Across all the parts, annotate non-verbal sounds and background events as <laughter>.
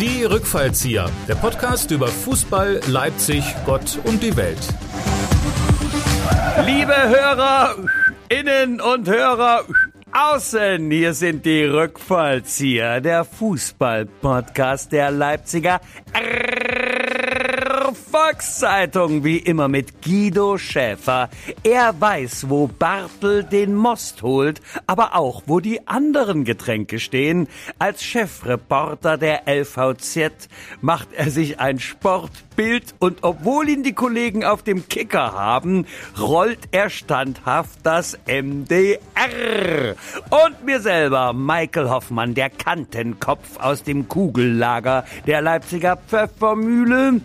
Die Rückfallzieher, der Podcast über Fußball, Leipzig, Gott und die Welt. Liebe Hörer, innen und Hörer, außen, hier sind die Rückfallzieher, der Fußball-Podcast der Leipziger Volkszeitung, wie immer mit Guido Schäfer. Er weiß, wo Bartel den Most holt, aber auch, wo die anderen Getränke stehen. Als Chefreporter der LVZ macht er sich ein Sportbild und obwohl ihn die Kollegen auf dem Kicker haben, rollt er standhaft das MDR. Und mir selber, Michael Hoffmann, der Kantenkopf aus dem Kugellager der Leipziger Pfeffermühle.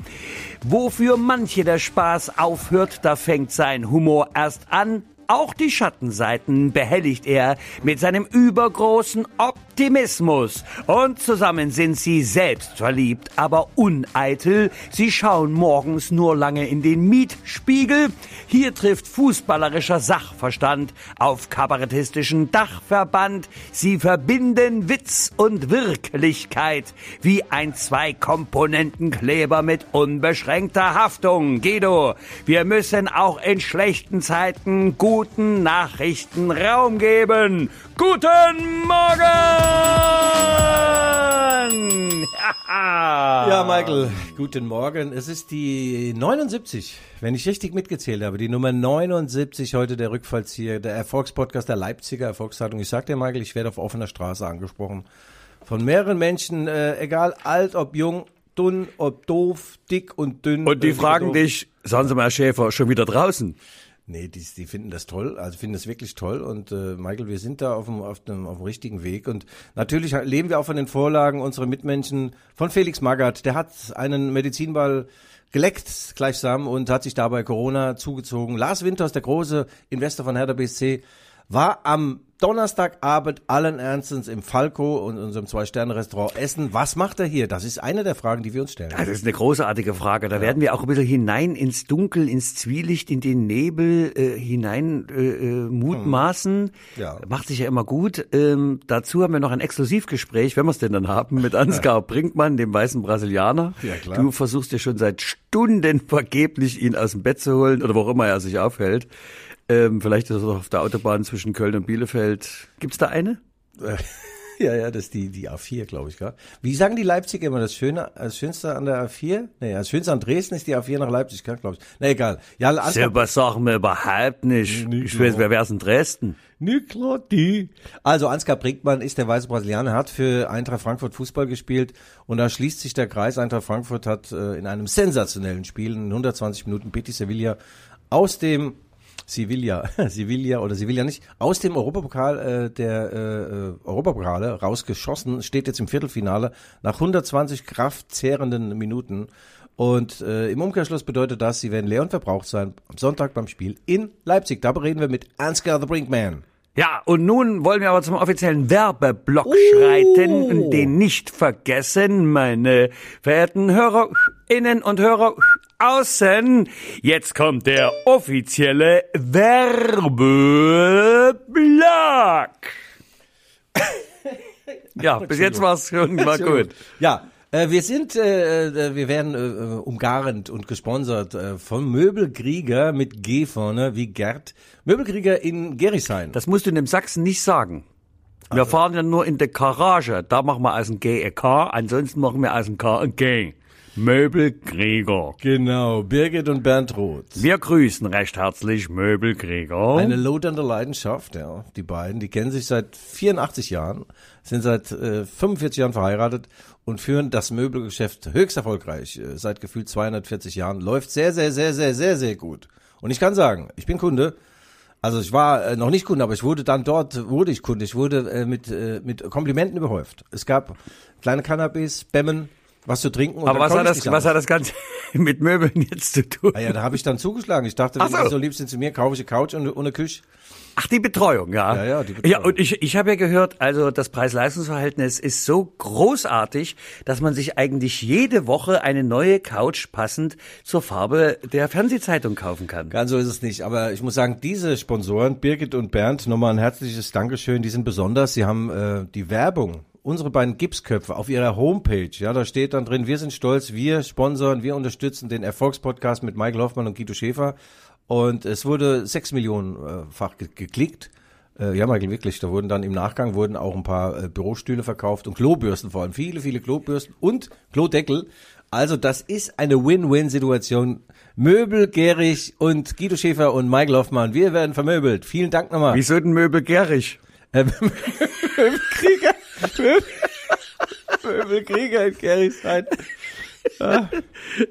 Wofür manche der Spaß aufhört, da fängt sein Humor erst an. Auch die Schattenseiten behelligt er mit seinem übergroßen Optimismus. Und zusammen sind sie selbstverliebt, aber uneitel. Sie schauen morgens nur lange in den Mietspiegel. Hier trifft fußballerischer Sachverstand auf kabarettistischen Dachverband. Sie verbinden Witz und Wirklichkeit wie ein Zwei-Komponenten-Kleber mit unbeschränkter Haftung. Guido, wir müssen auch in schlechten Zeiten guten Nachrichten Raum geben. Guten Morgen! <laughs> Ja, Michael, guten Morgen. Es ist die 79, wenn ich richtig mitgezählt habe, die Nummer 79 heute der Rückfallzieher, der Erfolgspodcast der Leipziger Erfolgszeitung. Ich sag dir, Michael, ich werde auf offener Straße angesprochen. Von mehreren Menschen, äh, egal alt, ob jung, dünn, ob doof, dick und dünn. Und die fragen doof. dich, sagen Sie mal, Herr Schäfer, schon wieder draußen? Nee, die, die finden das toll, also finden das wirklich toll. Und äh, Michael, wir sind da auf dem, auf, dem, auf dem richtigen Weg. Und natürlich leben wir auch von den Vorlagen unserer Mitmenschen. Von Felix Magath, der hat einen Medizinball geleckt gleichsam und hat sich dabei Corona zugezogen. Lars Winters, der große Investor von Hertha BSC, war am Donnerstagabend allen Ernstens im Falco und unserem Zwei-Sterne-Restaurant essen. Was macht er hier? Das ist eine der Fragen, die wir uns stellen. Ja, das ist eine großartige Frage. Da werden wir auch ein bisschen hinein ins Dunkel, ins Zwielicht, in den Nebel äh, hinein äh, äh, mutmaßen. Ja. Macht sich ja immer gut. Ähm, dazu haben wir noch ein Exklusivgespräch, wenn wir es denn dann haben, mit Ansgar <laughs> Brinkmann, dem weißen Brasilianer. Ja, klar. Du versuchst ja schon seit Stunden vergeblich, ihn aus dem Bett zu holen oder wo auch immer er sich aufhält. Ähm, vielleicht ist er noch auf der Autobahn zwischen Köln und Bielefeld. Gibt's da eine? <laughs> Ja, ja, das ist die, die A4, glaube ich, gell? Wie sagen die Leipziger immer, das Schöne, das Schönste an der A4? Nee, das Schönste an Dresden ist die A4 nach Leipzig, glaube ich. Na, egal. Ja, Selber sagen wir überhaupt nicht. Nee, Ich weiß, wer wär's in Dresden? Die. Also Ansgar Brinkmann ist der weiße Brasilianer, hat für Eintracht Frankfurt Fußball gespielt und da schließt sich der Kreis. Eintracht Frankfurt hat äh, in einem sensationellen Spiel in 120 Minuten Betis Sevilla aus dem Sevilla, <laughs> Sevilla oder Sevilla nicht, aus dem Europapokal äh, der äh, äh, Europapokale rausgeschossen, steht jetzt im Viertelfinale nach 120 kraftzehrenden Minuten. Und äh, im Umkehrschluss bedeutet das, sie werden leer und verbraucht sein am Sonntag beim Spiel in Leipzig. Da reden wir mit Ansgar the Brinkman. Ja, und nun wollen wir aber zum offiziellen Werbeblock Oh. schreiten und den nicht vergessen, meine verehrten Hörerinnen und Hörer außen. Jetzt kommt der offizielle Werbeblock. <laughs> Ja, bis jetzt war's schon mal gut. Ja, äh, wir sind, äh, äh, wir werden äh, umgarnt und gesponsert äh, vom Möbelkrieger mit G vorne, wie Gerd. Möbelkrieger in Gerisheim. Das musst du in dem Sachsen nicht sagen. Wir fahren ja nur in der Garage. Da machen wir aus dem G ein K, ansonsten machen wir aus dem K ein G. Möbelkrieger. Genau, Birgit und Bernd Roth. Wir grüßen recht herzlich Möbelkrieger. Eine lodernde Leidenschaft, ja. Die beiden, die kennen sich seit 84 Jahren, sind seit äh, 45 Jahren verheiratet und führen das Möbelgeschäft höchst erfolgreich. Äh, seit gefühlt 240 Jahren. Läuft sehr, sehr, sehr, sehr, sehr, sehr gut. Und ich kann sagen, ich bin Kunde. Also ich war äh, noch nicht Kunde, aber ich wurde dann dort, wurde ich Kunde. Ich wurde äh, mit, äh, mit Komplimenten überhäuft. Es gab kleine Cannabis, Bämmen, was zu trinken. Und Aber was hat, das, was hat das Ganze <laughs> mit Möbeln jetzt zu tun? Ah ja, da habe ich dann zugeschlagen. Ich dachte, Ach wenn so. Sie so lieb sind zu mir, kaufe ich eine Couch und, und eine Küche. Ach, die Betreuung, ja. Ja, ja, die Betreuung. Ja, und ich, ich habe ja gehört, also das Preis-Leistungs-Verhältnis ist so großartig, dass man sich eigentlich jede Woche eine neue Couch passend zur Farbe der Fernsehzeitung kaufen kann. Ganz so ist es nicht. Aber ich muss sagen, diese Sponsoren, Birgit und Bernd, nochmal ein herzliches Dankeschön. Die sind besonders. Sie haben äh, die Werbung unsere beiden Gipsköpfe auf ihrer Homepage, ja, da steht dann drin, wir sind stolz, wir sponsern, wir unterstützen den Erfolgspodcast mit Michael Hoffmann und Guido Schäfer. Und es wurde sechs Millionenfach ge geklickt. Äh, ja, Michael, wirklich. Da wurden dann im Nachgang wurden auch ein paar äh, Bürostühle verkauft und Klobürsten vor allem. Viele, viele Klobürsten und Klodeckel. Also das ist eine Win-Win-Situation. Möbel, Gehrig und Guido Schäfer und Michael Hoffmann, wir werden vermöbelt. Vielen Dank nochmal. Wieso denn Möbel gärig? Äh, <laughs> Möbelkrieger. Möbelkrieger in Gerichshain. Ja,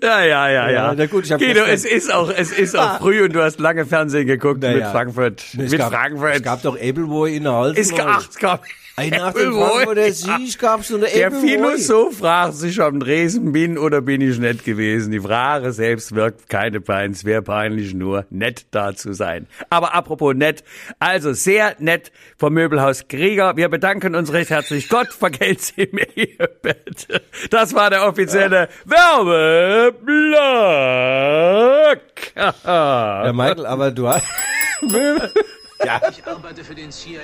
ja, ja, ja. Ja, na gut, ich Guido, es ist auch, es ist auch früh und du hast lange Fernsehen geguckt Naja. mit Frankfurt. Es mit gab, Frankfurt. Es gab doch Appleboy in der Hals. es gab, es gab nach dem Appleboy. Frankfurter Sieg gab's so eine Der. Philosoph fragt sich, ob ein Dresen bin oder bin ich nett gewesen. Die Frage selbst wirkt keine Pein. Es wäre peinlich nur, nett da zu sein. Aber apropos nett, also sehr nett vom Möbelhaus Krieger. Wir bedanken uns recht herzlich. Gott vergelt sie <laughs> mir ihr Bett. Das war der offizielle Werbeblock. Ja, Michael, aber du hast... <laughs> Ich arbeite für den CIA.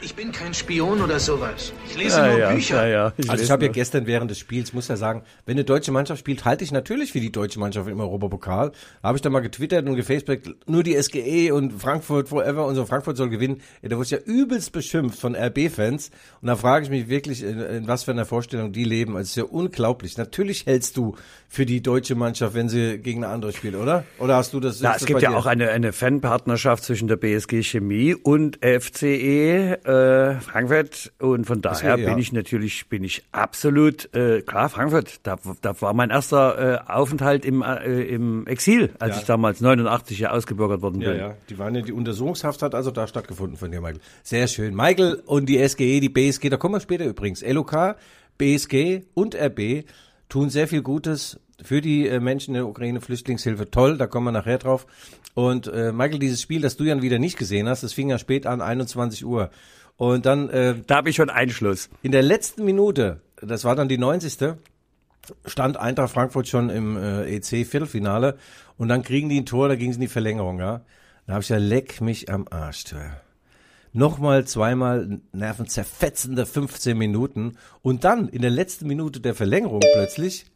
Ich bin kein Spion oder sowas. Ich lese Ja, nur ja, Bücher. ja, ja. Also ich habe ja gestern während des Spiels, muss ja sagen, wenn eine deutsche Mannschaft spielt, halte ich natürlich für die deutsche Mannschaft im Europapokal. Habe ich da mal getwittert und gefacebackt, nur die SGE und Frankfurt forever und so, Frankfurt soll gewinnen. Ja, da wurde ich ja übelst beschimpft von RB-Fans. Und da frage ich mich wirklich, in, in was für einer Vorstellung die leben. Also es ist ja unglaublich. Natürlich hältst du für die deutsche Mannschaft, wenn sie gegen eine andere spielt, oder? Oder hast du das? Na, es das gibt ja dir? auch eine, eine Fanpartnerschaft zwischen der BSG Chemie und FCE äh, Frankfurt und von daher ja. bin ich natürlich bin ich absolut äh, klar Frankfurt. Da, da war mein erster äh, Aufenthalt im äh, im Exil, als Ja. ich damals 89 ja ausgebürgert worden Ja, bin. ja. Die waren ja, die Untersuchungshaft hat also da stattgefunden von dir, Michael. Sehr schön. Michael und die SGE, die BSG, da kommen wir später übrigens. LOK, BSG und RB tun sehr viel Gutes für die äh, Menschen in der Ukraine, Flüchtlingshilfe. Toll, da kommen wir nachher drauf. Und äh, Michael, dieses Spiel, das du ja wieder nicht gesehen hast, das fing ja spät an, 21 Uhr. Und dann äh, Da habe ich schon Einschluss. in der letzten Minute, das war dann die 90. stand Eintracht Frankfurt schon im äh, EC-Viertelfinale und dann kriegen die ein Tor, da ging es in die Verlängerung, ja. Da habe ich ja leck mich am Arsch. du. Nochmal, zweimal nervenzerfetzende 15 Minuten und dann in der letzten Minute der Verlängerung plötzlich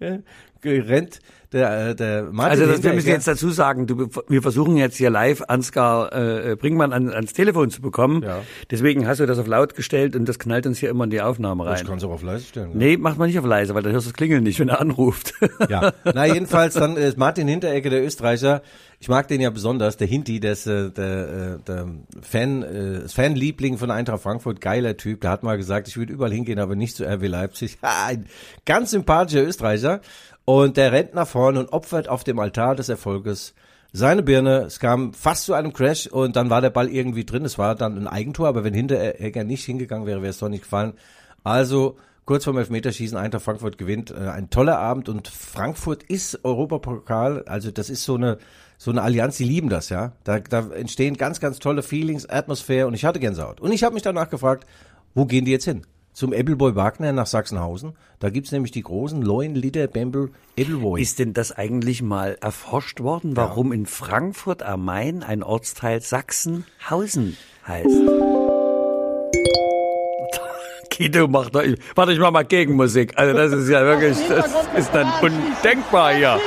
嗯 rennt der, äh, der Martin Also das, wir müssen jetzt dazu sagen, du, wir versuchen jetzt hier live Ansgar äh, Brinkmann an, ans Telefon zu bekommen. Ja. Deswegen hast du das auf laut gestellt und das knallt uns hier immer in die Aufnahme rein. Ich kann es auch auf leise stellen. ja. Nee, macht man nicht auf leise, weil dann hörst du das Klingeln nicht, wenn er anruft. <laughs> Ja, na jedenfalls dann äh, Martin Hinteregger, der Österreicher. Ich mag den ja besonders, der Hinti, der ist äh, der, äh, der Fan, äh, Fanliebling von Eintracht Frankfurt, geiler Typ. Der hat mal gesagt, ich würde überall hingehen, aber nicht zu RB Leipzig. <laughs> Ha, Ein ganz sympathischer Österreicher. Und der rennt nach vorne und opfert auf dem Altar des Erfolges seine Birne. Es kam fast zu einem Crash und dann war der Ball irgendwie drin. Es war dann ein Eigentor, aber wenn Hinteregger nicht hingegangen wäre, wäre es doch nicht gefallen. Also kurz vorm Elfmeterschießen, Eintracht Frankfurt gewinnt. Äh, ein toller Abend und Frankfurt ist Europapokal. Also das ist so eine so eine Allianz, die lieben das, ja. Da, da entstehen ganz, ganz tolle Feelings, Atmosphäre und ich hatte Gänsehaut. Und ich habe mich danach gefragt, wo gehen die jetzt hin? Zum Ebbelboy Wagner nach Sachsenhausen. Da gibt's nämlich die großen 9 Liter Bembel Ebbelboy. Ist denn das eigentlich mal erforscht worden, warum in Frankfurt am Main ein Ortsteil Sachsenhausen heißt? <laughs> Guido macht doch, warte, ich mach mal Gegenmusik. Also das ist ja wirklich, das ist dann undenkbar hier.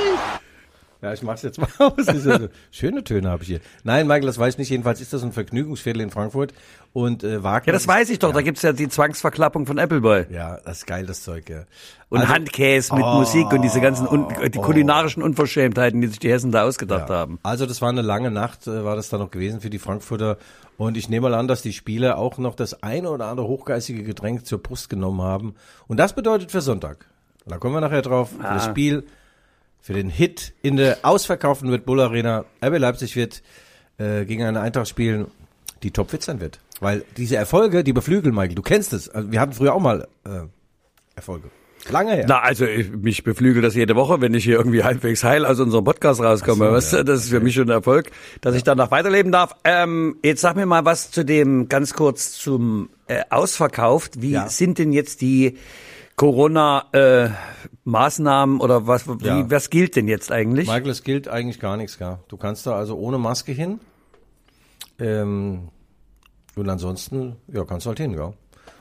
Ja, ich mach's jetzt mal <laughs> aus. Ja Schöne Töne habe ich hier. Nein, Michael, das weiß ich nicht. Jedenfalls ist das ein Vergnügungsviertel in Frankfurt. Und äh, Wagner. Ja, das weiß ich doch. Da gibt's ja die Zwangsverklappung von Appleboy. Ja, das ist geil, das Zeug, ja. Und Also- Handkäse mit Musik und diese ganzen un die kulinarischen Unverschämtheiten, die sich die Hessen da ausgedacht haben. Also das war eine lange Nacht, äh, war das da noch gewesen für die Frankfurter. Und ich nehme mal an, dass die Spieler auch noch das eine oder andere hochgeistige Getränk zur Brust genommen haben. Und das bedeutet für Sonntag. Da kommen wir nachher drauf. Für das Spiel, für den Hit in der ausverkauften Red Bull Arena. RB Leipzig wird äh, gegen eine Eintracht spielen, die topfit sein wird. Weil diese Erfolge, die beflügeln, Michael, du kennst es. Also wir hatten früher auch mal äh, Erfolge. Lange her. Na, also ich, mich beflügelt das jede Woche, wenn ich hier irgendwie halbwegs heil aus unserem Podcast rauskomme. So, weißt du? ja. Das ist für mich schon ein Erfolg, dass ich danach weiterleben darf. Ähm, jetzt sag mir mal was zu dem, ganz kurz zum äh, Ausverkauft. Wie Ja. sind denn jetzt die Corona-Maßnahmen oder was, wie, Ja. was gilt denn jetzt eigentlich? Michael, es gilt eigentlich gar nichts, gell? Du kannst da also ohne Maske hin. Ähm, und ansonsten, ja, kannst du halt hin, gell?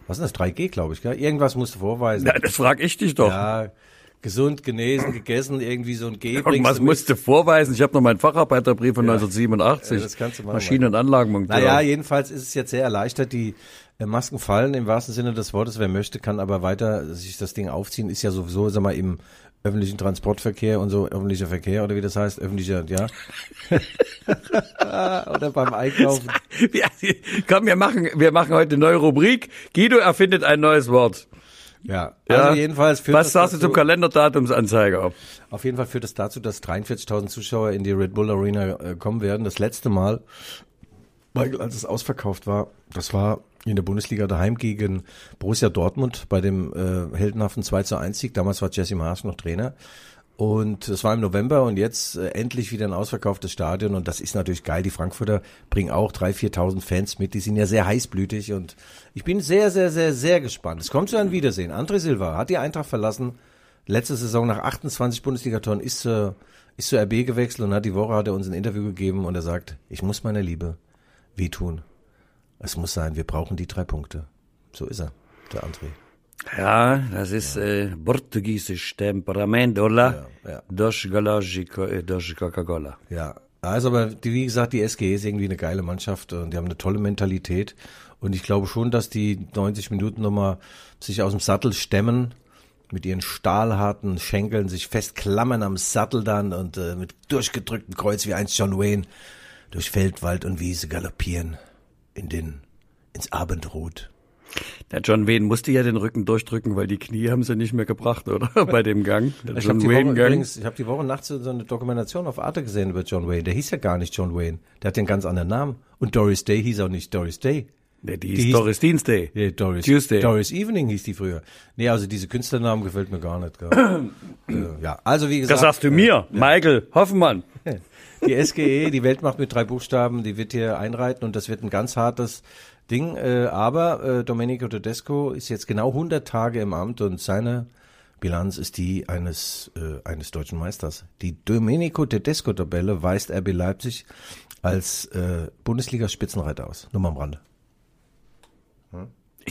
was ist das, 3G, glaube ich, gell? Irgendwas musst du vorweisen. Ja, das frag ich dich doch. Ja, gesund, genesen, gegessen, irgendwie so ein G. Irgendwas musst du vorweisen. Ich habe noch meinen Facharbeiterbrief von Ja, 1987. das kannst du machen, Maschinen- und Anlagenmonteur. Naja, jedenfalls ist es jetzt sehr erleichtert. Die äh, Masken fallen im wahrsten Sinne des Wortes. Wer möchte, kann aber weiter sich das Ding aufziehen. Ist ja sowieso, sag mal, im öffentlichen Transportverkehr und so, öffentlicher Verkehr oder wie das heißt, öffentlicher, ja. <laughs> oder beim Einkaufen. <laughs> Komm, wir machen, wir machen heute eine neue Rubrik. Guido erfindet ein neues Wort. Ja, Ja. also jedenfalls führt Was das sagst du zum Kalenderdatumsanzeiger? Auf jeden Fall führt es dazu, dass 43.000 Zuschauer in die Red Bull Arena äh, kommen werden. Das letzte Mal, Michael, als es ausverkauft war, das war in der Bundesliga daheim gegen Borussia Dortmund bei dem äh, heldenhaften 2 zu 1 Sieg. Damals war Jesse Marsch noch Trainer. Und es war im November und jetzt äh, endlich wieder ein ausverkauftes Stadion und das ist natürlich geil. Die Frankfurter bringen auch 3.000, 4.000 Fans mit. Die sind ja sehr heißblütig und ich bin sehr, sehr, sehr, sehr gespannt. Es kommt zu einem Wiedersehen. André Silva hat die Eintracht verlassen. Letzte Saison nach 28 Bundesligatoren ist zur, ist zur RB gewechselt und hat die Woche hat er uns ein Interview gegeben und er sagt, ich muss meiner Liebe wehtun. Es muss sein, wir brauchen die drei Punkte. So ist er, der André. Ja, das ist äh, portugiesisch Temperament, oder? Ja, ja. Dos Galactico, äh, dos Coca-Cola. Ja, also aber die, wie gesagt, die SGE ist irgendwie eine geile Mannschaft und die haben eine tolle Mentalität und ich glaube schon, dass die 90 Minuten nochmal sich aus dem Sattel stemmen, mit ihren stahlharten Schenkeln sich festklammern am Sattel dann und äh, mit durchgedrücktem Kreuz wie einst John Wayne durch Feld, Wald und Wiese galoppieren in den ins Abendrot. Der John Wayne musste ja den Rücken durchdrücken, weil die Knie haben sie nicht mehr gebracht, oder? <laughs> Bei dem Gang. Der Ich habe die, Woche Wayne Gang. übrigens- ich hab die Woche nachts so eine Dokumentation auf Arte gesehen über John Wayne. Der hieß ja gar nicht John Wayne. Der hat einen ganz anderen Namen. Und Doris Day hieß auch nicht Doris Day. Nee, die die hieß Doris Dienstday. Ja, Doris, Tuesday. Doris Evening hieß die früher. Nee, also diese Künstlernamen gefällt mir gar nicht. Gell. <clears throat> äh, ja, also wie gesagt. Das sagst du mir, Michael Hoffmann. <laughs> Die SGE, die Weltmacht mit drei Buchstaben, die wird hier einreiten und das wird ein ganz hartes Ding. Äh, aber äh, Domenico Tedesco ist jetzt genau 100 Tage im Amt und seine Bilanz ist die eines, äh, eines deutschen Meisters. Die Domenico Tedesco-Tabelle weist RB Leipzig als äh, Bundesliga-Spitzenreiter aus. Nur mal am Rande. Ich,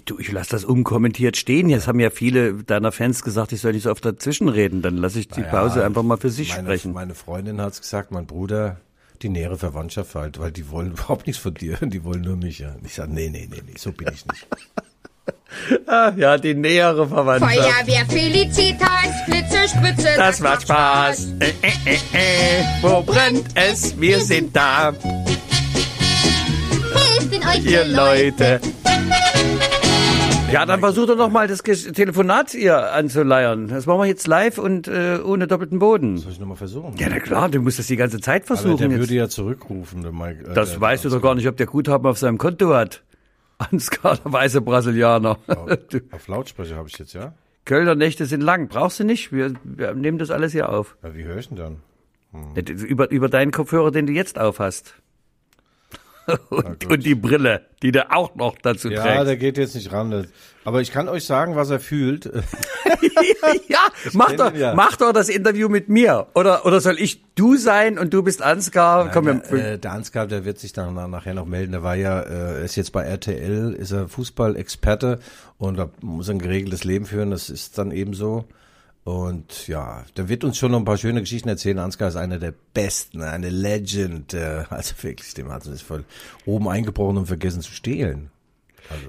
du, ich lasse das unkommentiert stehen. Jetzt haben ja viele deiner Fans gesagt, ich soll nicht so oft dazwischen reden. Dann lasse ich die Ja, Pause einfach mal für sich meine, sprechen. Meine Freundin hat's gesagt, mein Bruder, die nähere Verwandtschaft halt, weil die wollen <laughs> überhaupt nichts von dir, die wollen nur mich. Ja. Ich sage, nee, nee, nee, nee, so bin ich nicht. <laughs> Ah, ja, die nähere Verwandtschaft. Feuerwehr Felicitas, Blitze, Spritze, Das macht Spaß. Äh, äh, äh, äh. Wo brennt es? Wir sind da, Hilft in euch, ihr Leute. Ja, dann versucht doch noch mal das Ges- Telefonat ihr anzuleiern. Das machen wir jetzt live und äh, ohne doppelten Boden. Soll ich nochmal versuchen? Ja, na klar, du musst das die ganze Zeit Aber versuchen. der jetzt. würde ja zurückrufen. Der Mike, äh, Das der, weißt du doch gar nicht, ob der Guthaben auf seinem Konto hat. <laughs> Ansgar, der weiße Brasilianer. <laughs> Du, Auf Lautsprecher habe ich jetzt, ja? Kölner Nächte sind lang. Brauchst du nicht. Wir, wir nehmen das alles hier auf. ja wie höre ich denn dann? Über, über deinen Kopfhörer, den du jetzt aufhast. <laughs> Und, und die Brille, die du auch noch dazu Ja, trägst. der geht jetzt nicht ran. Aber ich kann euch sagen, was er fühlt. <laughs> ja, <laughs> mach doch, ja. mach doch das Interview mit mir. Oder, oder soll ich du sein und du bist Ansgar? Komm, wir, der, äh, der Ansgar, der wird sich dann nach- nachher noch melden. Der war ja, äh, er ist jetzt bei RTL, ist er Fußballexperte und muss ein geregeltes Leben führen. Das ist dann eben so. Und ja, der wird uns schon noch ein paar schöne Geschichten erzählen. Ansgar ist einer der Besten, eine Legend. Äh, also wirklich, dem hat es voll oben eingebrochen und vergessen zu stehlen.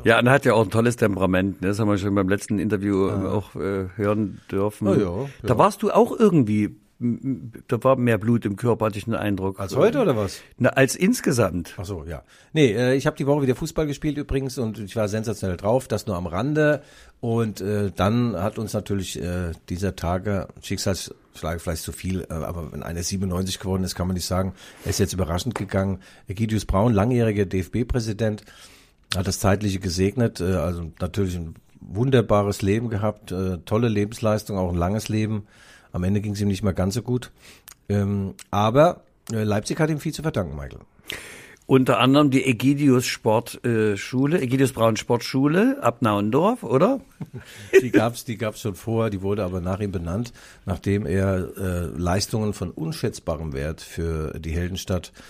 ja, und er hat ja auch ein tolles Temperament. Ne? Das haben wir schon beim letzten Interview äh, auch äh, hören dürfen. Ah, ja, Da ja. warst du auch irgendwie, da war mehr Blut im Körper, hatte ich den Eindruck. Als heute oder was? Na, als insgesamt. Ach so, ja. Nee, äh, ich habe die Woche wieder Fußball gespielt übrigens und ich war sensationell drauf, das nur am Rande. Und äh, dann hat uns natürlich äh, dieser Tage, Schicksalsschlag vielleicht zu viel, äh, aber wenn einer 97 geworden ist, kann man nicht sagen, er ist jetzt überraschend gegangen. Egidius Braun, langjähriger DFB-Präsident, hat das Zeitliche gesegnet, äh, also natürlich ein wunderbares Leben gehabt, äh, tolle Lebensleistung, auch ein langes Leben. Am Ende ging es ihm nicht mehr ganz so gut. Ähm, aber äh, Leipzig hat ihm viel zu verdanken, Michael. Unter anderem die Egidius Sportschule, Egidius Braun Sportschule ab Nauendorf, oder? <laughs> Die gab's, die gab's schon vorher, die wurde aber nach ihm benannt, nachdem er äh, Leistungen von unschätzbarem Wert für die Heldenstadt äh,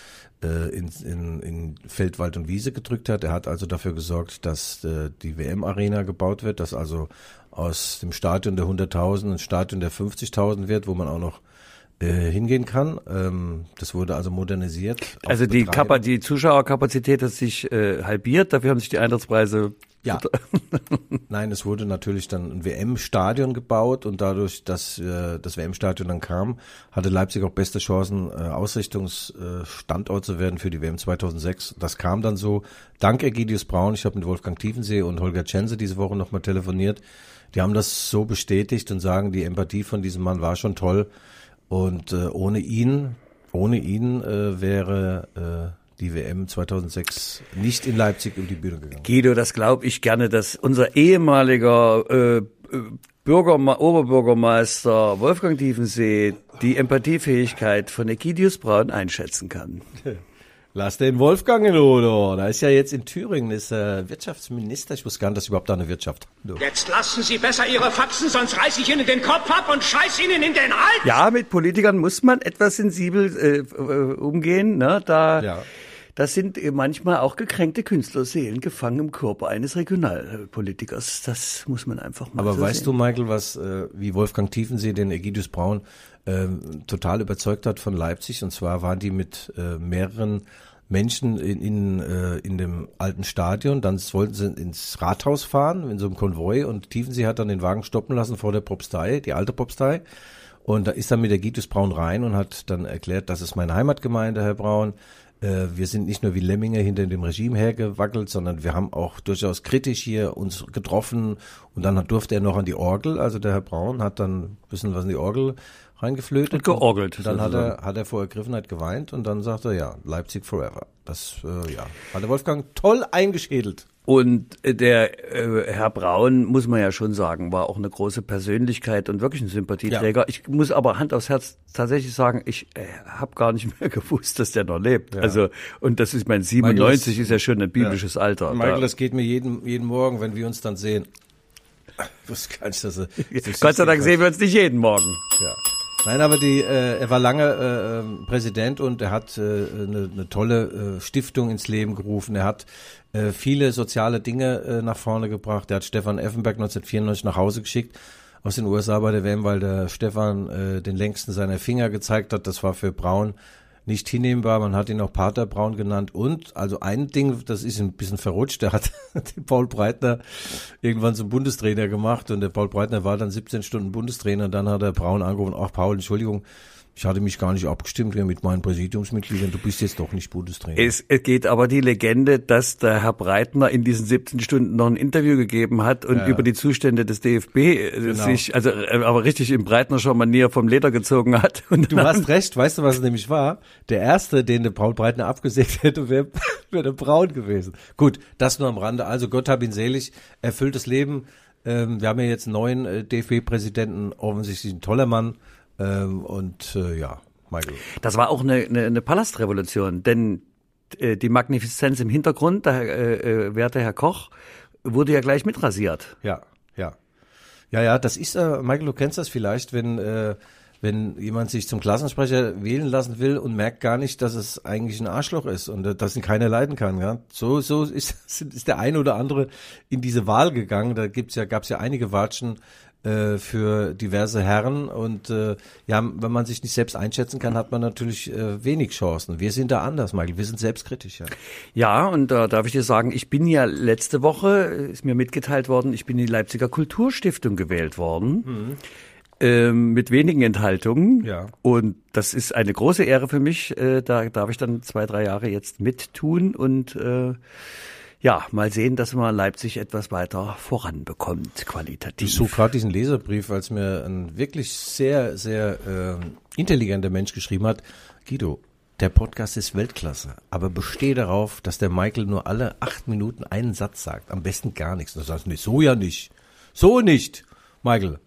in, in, in Feld, Wald und Wiese gedrückt hat. Er hat also dafür gesorgt, dass äh, die WM-Arena gebaut wird, dass also aus dem Stadion der 100.000 ein Stadion der 50.000 wird, wo man auch noch äh, hingehen kann. Ähm, das wurde also modernisiert. Also die. Kapa die Zuschauerkapazität hat sich äh, halbiert, dafür haben sich die Eintrittspreise Ja. <laughs> Nein, es wurde natürlich dann ein WM-Stadion gebaut und dadurch, dass äh, das WM-Stadion dann kam, hatte Leipzig auch beste Chancen, äh, Ausrichtungsstandort zu werden für die WM 2006. Das kam dann so, dank Egidius Braun, ich habe mit Wolfgang Tiefensee und Holger Tschense diese Woche nochmal telefoniert, die haben das so bestätigt und sagen, die Empathie von diesem Mann war schon toll und äh, ohne ihn, ohne ihn äh, wäre äh, die WM 2006 nicht in Leipzig um die Bühne gegangen. Guido, das glaube ich gerne, dass unser ehemaliger äh, Bürgerme Oberbürgermeister Wolfgang Tiefensee die Empathiefähigkeit von Egidius Braun einschätzen kann. <laughs> Lass den Wolfgang in Ruhe. Da ist ja jetzt in Thüringen ist äh, Wirtschaftsminister. Ich wusste gar nicht, dass überhaupt da eine Wirtschaft. Du. Jetzt lassen Sie besser Ihre Faxen, sonst reiß ich Ihnen den Kopf ab und scheiß Ihnen in den Hals! Ja, mit Politikern muss man etwas sensibel äh, äh, umgehen. Ne? Da, Ja. Das sind äh, manchmal auch gekränkte Künstlerseelen gefangen im Körper eines Regionalpolitikers. Das muss man einfach mal Aber so weißt sehen. du, Michael, was äh, wie Wolfgang Tiefensee den Egidius Braun ähm, total überzeugt hat von Leipzig? Und zwar waren die mit äh, mehreren Menschen in, in, äh, in dem alten Stadion. Dann wollten sie ins Rathaus fahren in so einem Konvoi und Tiefensee hat dann den Wagen stoppen lassen vor der Propstei, die alte Propstei. Und da ist dann mit der Gitus Braun rein und hat dann erklärt, das ist meine Heimatgemeinde, Herr Braun. Äh, wir sind nicht nur wie Lemminge hinter dem Regime hergewackelt, sondern wir haben auch durchaus kritisch hier uns getroffen. Und dann hat, durfte er noch an die Orgel. Also der Herr Braun hat dann ein bisschen was in die Orgel reingeflötet. Und georgelt, Und dann hat er, hat er vor Ergriffenheit geweint und dann sagt er, ja, Leipzig forever. Das, äh, ja, hat der Wolfgang toll eingeschädelt. Und äh, der äh, Herr Braun, muss man ja schon sagen, war auch eine große Persönlichkeit und wirklich ein Sympathieträger. Ich muss aber Hand aufs Herz tatsächlich sagen, ich äh, habe gar nicht <laughs> mehr gewusst, dass der noch lebt. Also und das ist mein 97 Michael, ist ja schon ein biblisches Alter. Michael, Da- das geht mir jeden, jeden Morgen, wenn wir uns dann sehen. <laughs> Ich wusste gar nicht, dass er, Gott sei Dank sehen wir uns nicht jeden Morgen. Ja. Nein, aber die, äh, er war lange äh, ähm, Präsident und er hat äh, eine, eine tolle äh, Stiftung ins Leben gerufen. Er hat äh, viele soziale Dinge äh, nach vorne gebracht. Er hat Stefan Effenberg 1994 nach Hause geschickt aus den USA bei der WM, weil der Stefan äh, den längsten seiner Finger gezeigt hat. Das war für Braun nicht hinnehmbar. Man hat ihn auch Pater Braun genannt. Und also ein Ding, das ist ein bisschen verrutscht. Der hat <laughs> den Paul Breitner irgendwann zum Bundestrainer gemacht und der Paul Breitner war dann 17 Stunden Bundestrainer. Und dann hat er Braun angerufen, ach Paul, Entschuldigung, ich hatte mich gar nicht abgestimmt mit meinen Präsidiumsmitgliedern. Du bist jetzt doch nicht Bundestrainer. Es es geht aber die Legende, dass der Herr Breitner in diesen 17 Stunden noch ein Interview gegeben hat und Ja, über die Zustände des DFB äh, Genau. sich, also äh, aber richtig in Breitnerscher Manier vom Leder gezogen hat. <laughs> Und Du hast recht, weißt du, was es nämlich war? Der erste, den der Paul Breitner abgesägt <laughs> hätte, wäre wär der Braun gewesen. Gut, das nur am Rande. Also Gott hab ihn selig, erfülltes Leben. Ähm, wir haben ja jetzt einen neuen äh, DFB-Präsidenten, offensichtlich ein toller Mann. Ähm, und äh, ja, Michael. Das war auch eine, eine, eine Palastrevolution, denn äh, die Magnifizenz im Hintergrund, der äh, äh, werte Herr Koch, wurde ja gleich mitrasiert. Ja, ja. Ja, ja, das ist, äh, Michael, du kennst das vielleicht, wenn, äh, wenn jemand sich zum Klassensprecher wählen lassen will und merkt gar nicht, dass es eigentlich ein Arschloch ist und äh, dass ihn keiner leiden kann. Ja? So, so ist, <laughs> ist der eine oder andere in diese Wahl gegangen. Da gibt's ja, gab's ja einige Watschen äh, für diverse Herren und äh, ja, wenn man sich nicht selbst einschätzen kann, hat man natürlich äh, wenig Chancen. Wir sind da anders, Michael. Wir sind selbstkritisch. Ja. Ja, und da darf ich dir sagen, ich bin ja letzte Woche, äh, ist mir mitgeteilt worden, ich bin in die Leipziger Kulturstiftung gewählt worden. Ähm, mit wenigen Enthaltungen. Ja. Und das ist eine große Ehre für mich. Äh, da darf ich dann zwei, drei Jahre jetzt mittun und äh, ja, mal sehen, dass man Leipzig etwas weiter voranbekommt, qualitativ. Ich suche gerade diesen Leserbrief, als mir ein wirklich sehr, sehr ähm, intelligenter Mensch geschrieben hat. Guido, der Podcast ist Weltklasse, aber bestehe darauf, dass der Michael nur alle acht Minuten einen Satz sagt. Am besten gar nichts. Du sagst, nee, so ja nicht. So nicht, Michael.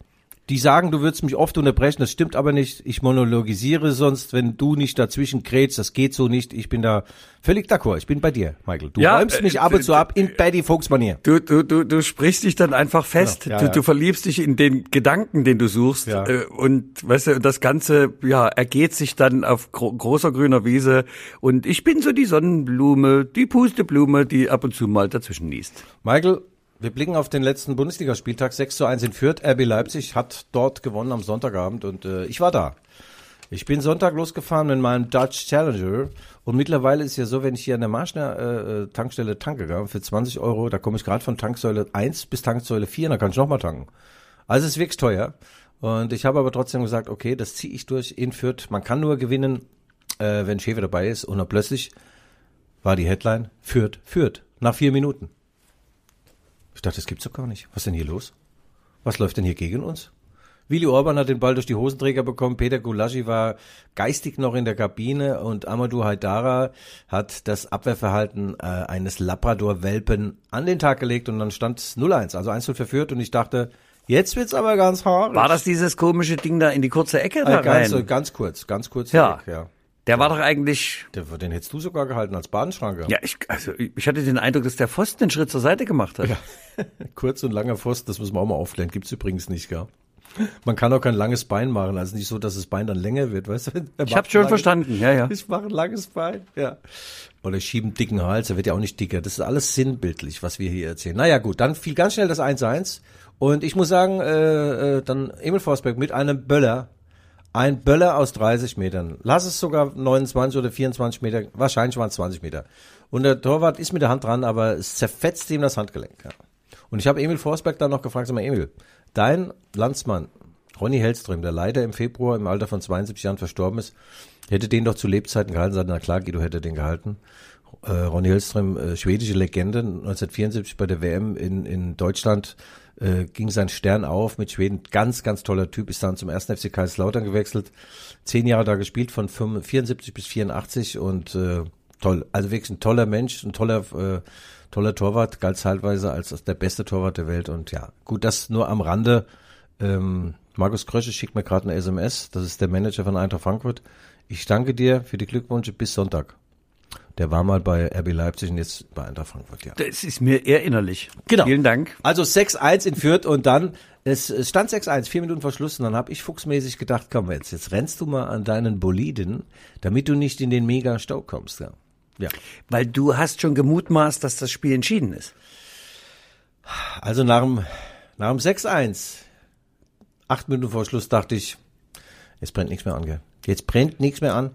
Die sagen, du würdest mich oft unterbrechen, das stimmt aber nicht. Ich monologisiere sonst, wenn du nicht dazwischen krätst, das geht so nicht. Ich bin da völlig d'accord. Ich bin bei dir, Michael. Du Ja, räumst äh, mich ab und zu ab in Betty Fuchs Manier. Du, du, du, du sprichst dich dann einfach fest. Ja, ja, du, du verliebst dich in den Gedanken, den du suchst. Äh, und weißt du, das Ganze ja ergeht sich dann auf gro großer grüner Wiese. Und ich bin so die Sonnenblume, die Pusteblume, die ab und zu mal dazwischen niest. Michael, wir blicken auf den letzten Bundesligaspieltag. 6 zu 1 in Fürth. RB Leipzig hat dort gewonnen am Sonntagabend und äh, ich war da. Ich bin Sonntag losgefahren mit meinem Dutch Challenger und mittlerweile ist ja so, wenn ich hier an der Marschner äh, äh, Tankstelle tanke, gell, für 20 Euro, da komme ich gerade von Tanksäule 1 bis Tanksäule 4, da kann ich nochmal tanken. Also es ist wirklich teuer. Und ich habe aber trotzdem gesagt, okay, das ziehe ich durch in Fürth. Man kann nur gewinnen, äh, wenn Schäfer dabei ist. Und dann plötzlich war die Headline, Fürth, Fürth, nach vier Minuten. Ich dachte, das gibt's doch gar nicht. Was ist denn hier los? Was läuft denn hier gegen uns? Willi Orban hat den Ball durch die Hosenträger bekommen, Peter Gulaschi war geistig noch in der Kabine und Amadou Haidara hat das Abwehrverhalten äh, eines Labrador-Welpen an den Tag gelegt und dann stand es 0-1, also 1-0 verführt und ich dachte, jetzt wird's aber ganz haarig. War das dieses komische Ding da in die kurze Ecke da äh, ganz, rein? ganz kurz, ganz kurz. Ja. weg, ja. Der war doch eigentlich Den, den hättest du sogar gehalten als Badenschranke. Ja, ich, also ich hatte den Eindruck, dass der Pfosten den Schritt zur Seite gemacht hat. <laughs> Kurz und langer Pfosten, das muss man auch mal aufklären, gibt's übrigens nicht, gell? Man kann auch kein langes Bein machen, also nicht so, dass das Bein dann länger wird, weißt du? Ich habe schon ein langes- verstanden, ja, ja. Ich mache ein langes Bein, ja. Oder ich schiebe einen dicken Hals, er wird ja auch nicht dicker. Das ist alles sinnbildlich, was wir hier erzählen. Naja, gut, dann fiel ganz schnell das 1-1. Und ich muss sagen, äh, äh, dann Emil Forsberg mit einem Böller. Ein Böller aus 30 Metern. Lass es sogar 29 oder 24 Meter. Wahrscheinlich waren es 20 Meter. Und der Torwart ist mit der Hand dran, aber es zerfetzt ihm das Handgelenk. Ja. Und ich habe Emil Forsberg dann noch gefragt, sag mal, Emil, dein Landsmann, Ronny Hellström, der leider im Februar im Alter von 72 Jahren verstorben ist, hätte den doch zu Lebzeiten gehalten. Sagt, na klar, Guido hätte den gehalten. Äh, Ronny Hellström, äh, schwedische Legende, 1974 bei der WM in, in Deutschland äh, ging sein Stern auf mit Schweden. Ganz, ganz toller Typ, ist dann zum ersten FC Kaiserslautern gewechselt. Zehn Jahre da gespielt, von 75, 74 bis 84 und äh, toll. Also wirklich ein toller Mensch, ein toller, äh, toller Torwart, galt zeitweise als der beste Torwart der Welt und ja, gut, das nur am Rande. Ähm, Markus Krösche schickt mir gerade eine SMS, das ist der Manager von Eintracht Frankfurt. Ich danke dir für die Glückwünsche bis Sonntag. Der war mal bei RB Leipzig und jetzt bei Eintracht Frankfurt, ja. Das ist mir erinnerlich. Genau. Vielen Dank. Also 6-1 in Fürth und dann, es, es stand 6-1, vier Minuten vor Schluss und dann habe ich fuchsmäßig gedacht, komm jetzt, jetzt rennst du mal an deinen Boliden, damit du nicht in den Mega-Stau kommst. Ja. ja. Weil du hast schon gemutmaßt, dass das Spiel entschieden ist. Also nach dem, nach dem 6-1, acht Minuten vor Schluss dachte ich, jetzt brennt nichts mehr an, gell? Jetzt brennt nichts mehr an.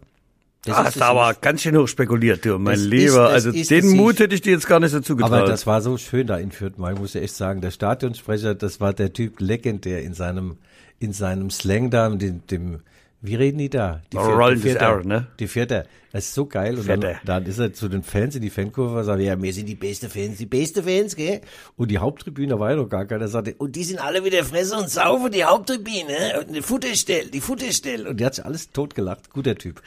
Das Ah, ist aber nicht. ganz schön hoch spekuliert, du, mein ist- Lieber. also ist den es Mut hätte ich dir jetzt gar nicht so zugetraut. Aber das war so schön da in Fürth, man muss ja echt sagen, der Stadionsprecher, das war der Typ legendär in seinem, in seinem Slang da, dem, dem wie reden die da? Die Vier- Rollendes die Vierter, R, ne? Die Vierter. Das ist so geil. Und dann, dann ist er zu den Fans in die Fankurve und sagt, ja, wir sind die beste Fans, die beste Fans, gell? Und die Haupttribüne war ja noch gar keiner. Er sagte, und die sind alle wieder Fresse und Saufen, die Haupttribüne, und die Futterstelle, die Futterstelle. Und die hat sich alles totgelacht. Guter Typ.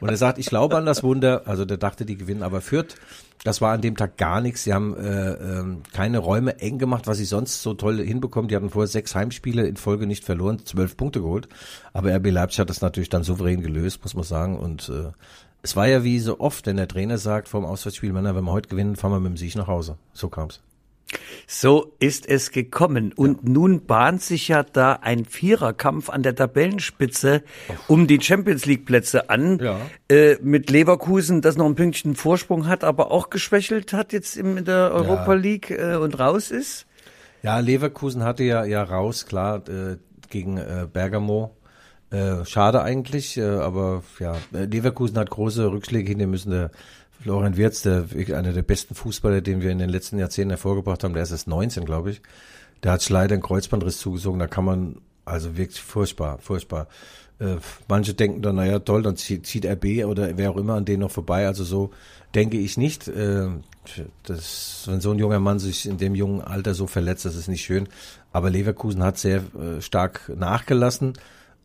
Und er sagt, ich glaube an das Wunder. Also der dachte, die gewinnen. Aber Fürth, das war an dem Tag gar nichts. Sie haben äh, ähm, keine Räume eng gemacht, was sie sonst so toll hinbekommen. Die hatten vorher sechs Heimspiele in Folge nicht verloren, zwölf Punkte geholt. Aber RB Leipzig hat das natürlich dann souverän gelöst, muss man sagen. Und äh, es war ja wie so oft, wenn der Trainer sagt vom Auswärtsspiel, Männer, wenn wir heute gewinnen, fahren wir mit dem Sieg nach Hause. So kam's. So ist es gekommen. Und nun bahnt sich ja da ein Viererkampf an der Tabellenspitze um die Champions League Plätze an. Ja. Äh, mit Leverkusen, das noch ein Pünktchen Vorsprung hat, aber auch geschwächelt hat jetzt in der Europa League äh, und raus ist. Ja, Leverkusen hatte ja, ja raus, klar, äh, gegen äh, Bergamo. Äh, schade eigentlich, äh, aber ja, äh, Leverkusen hat große Rückschläge hinnehmen müssen. Der Florian Wirtz, der einer der besten Fußballer, den wir in den letzten Jahrzehnten hervorgebracht haben, der ist erst 19, glaube ich. Der hat leider einen Kreuzbandriss zugezogen. Da kann man, also wirklich furchtbar, furchtbar. Äh, manche denken dann, naja, toll, dann zieht, zieht RB oder wer auch immer an denen noch vorbei. Also so denke ich nicht. Äh, das, wenn so ein junger Mann sich in dem jungen Alter so verletzt, das ist nicht schön. Aber Leverkusen hat sehr äh, stark nachgelassen.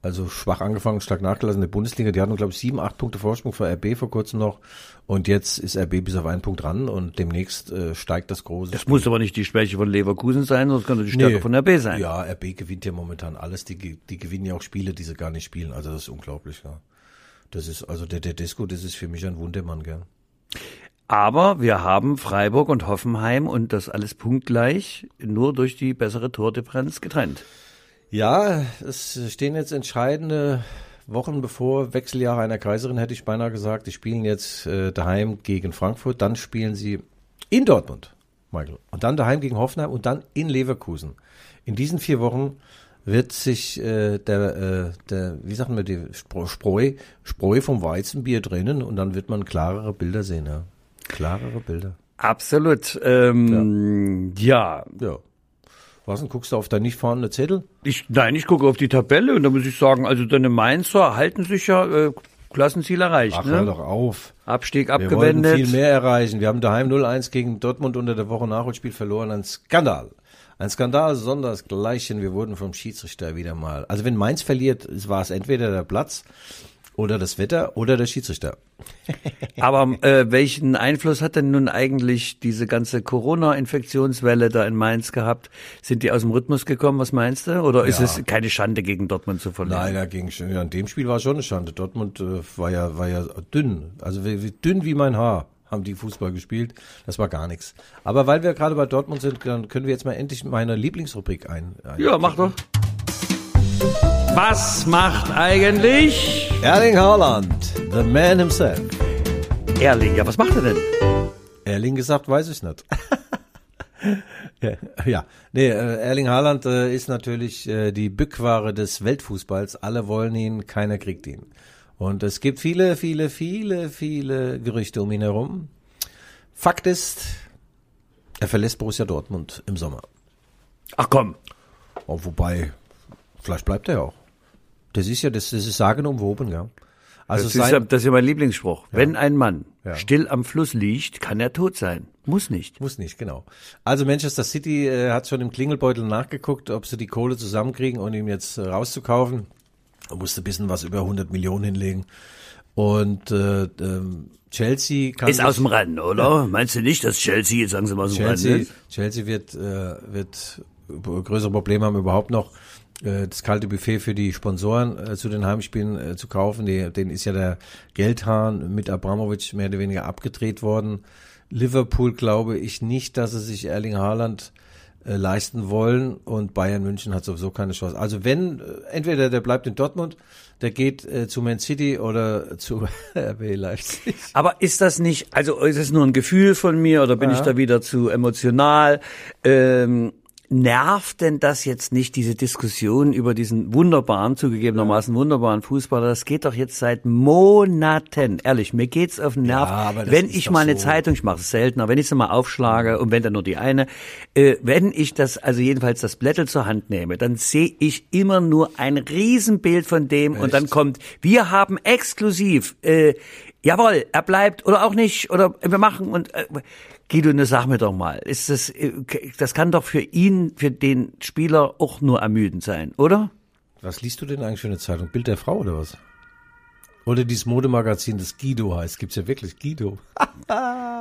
Also schwach angefangen, stark nachgelassen in der Bundesliga. Die hatten, glaube ich, sieben, acht Punkte Vorsprung vor RB vor kurzem noch. Und jetzt ist RB bis auf einen Punkt ran und demnächst äh, steigt das große. Das muss aber nicht die Schwäche von Leverkusen sein, sondern es kann die Stärke Nee. von RB sein. Ja, RB gewinnt ja momentan alles. Die, die gewinnen ja auch Spiele, die sie gar nicht spielen. Also das ist unglaublich, ja. Das ist, also der Tedesco, das ist für mich ein Wundermann, gell. Aber wir haben Freiburg und Hoffenheim und das alles punktgleich nur durch die bessere Tordifferenz getrennt. Ja, es stehen jetzt entscheidende Wochen bevor Wechseljahre einer Kaiserin, hätte ich beinahe gesagt. Die spielen jetzt äh, daheim gegen Frankfurt, dann spielen sie in Dortmund, Michael, und dann daheim gegen Hoffenheim und dann in Leverkusen. In diesen vier Wochen wird sich äh, der, äh, der, wie sagen wir, die Spreu, Spreu vom Weizenbier trennen und dann wird man klarere Bilder sehen, ja. Klarere Bilder. Absolut. Ähm, ja. Ja. Was denn, guckst du auf deinen nicht vorhandenen Zettel? Ich, nein, ich gucke auf die Tabelle und da muss ich sagen, also deine Mainzer halten sich ja äh, Klassenziel erreicht. Ach, hör ne? doch auf. Abstieg Wir wollten abgewendet. viel mehr erreichen. Wir haben daheim 0-1 gegen Dortmund unter der Woche Nachholspiel verloren. Ein Skandal. Ein Skandal sondersgleichen. Wir wurden vom Schiedsrichter wieder mal. Also wenn Mainz verliert, war es entweder der Platz oder das Wetter oder der Schiedsrichter. <laughs> Aber äh, welchen Einfluss hat denn nun eigentlich diese ganze Corona-Infektionswelle da in Mainz gehabt? Sind die aus dem Rhythmus gekommen, was meinst du? Oder ist Ja. es keine Schande gegen Dortmund zu verlieren? Nein, dagegen schon. Ja, in dem Spiel war es schon eine Schande. Dortmund äh, war ja war ja dünn, also wie, wie dünn wie mein Haar haben die Fußball gespielt. Das war gar nichts. Aber weil wir gerade bei Dortmund sind, dann können wir jetzt mal endlich meine Lieblingsrubrik ein. ein Ja, mach doch. Was macht eigentlich Erling Haaland, the man himself. Erling? Ja, was macht er denn? Erling gesagt, weiß ich nicht. <laughs> ja, nee, äh, Erling Haaland äh, ist natürlich äh, die Bückware des Weltfußballs. Alle wollen ihn, keiner kriegt ihn. Und es gibt viele, viele, viele, viele Gerüchte um ihn herum. Fakt ist, er verlässt Borussia Dortmund im Sommer. Ach komm. Oh, wobei, vielleicht bleibt er ja auch. Das ist ja, das, das ist sagenumwoben, ja. Also Das ist, ja, sein, das ist ja mein Lieblingsspruch. Wenn ein Mann Ja. still am Fluss liegt, kann er tot sein. Muss nicht. Muss nicht, genau. Also Manchester City äh, hat schon im Klingelbeutel nachgeguckt, ob sie die Kohle zusammenkriegen und ihn jetzt äh, rauszukaufen. Er musste ein bisschen was über 100 Millionen hinlegen. Und äh, ähm, Chelsea kann Ist aus dem Rennen, oder? Meinst du nicht, dass Chelsea, jetzt sagen Sie mal aus dem Rennen Chelsea, ist? Chelsea wird, äh, wird größere Probleme haben, überhaupt noch das kalte Buffet für die Sponsoren äh, zu den Heimspielen äh, zu kaufen. Die, denen ist ja der Geldhahn mit Abramovic mehr oder weniger abgedreht worden. Liverpool glaube ich nicht, dass sie sich Erling Haaland äh, leisten wollen und Bayern München hat sowieso keine Chance. Also wenn, äh, entweder der bleibt in Dortmund, der geht äh, zu Man City oder <laughs> zu RB Leipzig. Aber ist das nicht, also ist es nur ein Gefühl von mir oder bin ich da wieder zu emotional? Ähm, nervt denn das jetzt nicht, diese Diskussion über diesen wunderbaren, zugegebenermaßen wunderbaren Fußballer? Das geht doch jetzt seit Monaten. Ehrlich, mir geht's auf den Nerv. das wenn ich mal eine so. Zeitung, ich mache es seltener, wenn ich sie mal aufschlage und wenn dann nur die eine, äh, wenn ich das, also jedenfalls das Blättel zur Hand nehme, dann sehe ich immer nur ein Riesenbild von dem und dann kommt, wir haben exklusiv, äh, jawohl, er bleibt oder auch nicht oder wir machen und äh, Guido, ne, sag mir doch mal, ist das, äh, das kann doch für ihn, für den Spieler auch nur ermüdend sein, oder? Was liest du denn eigentlich für eine Zeitung? Bild der Frau oder was? Oder dieses Modemagazin, das Guido heißt. Gibt's ja wirklich Guido. <laughs>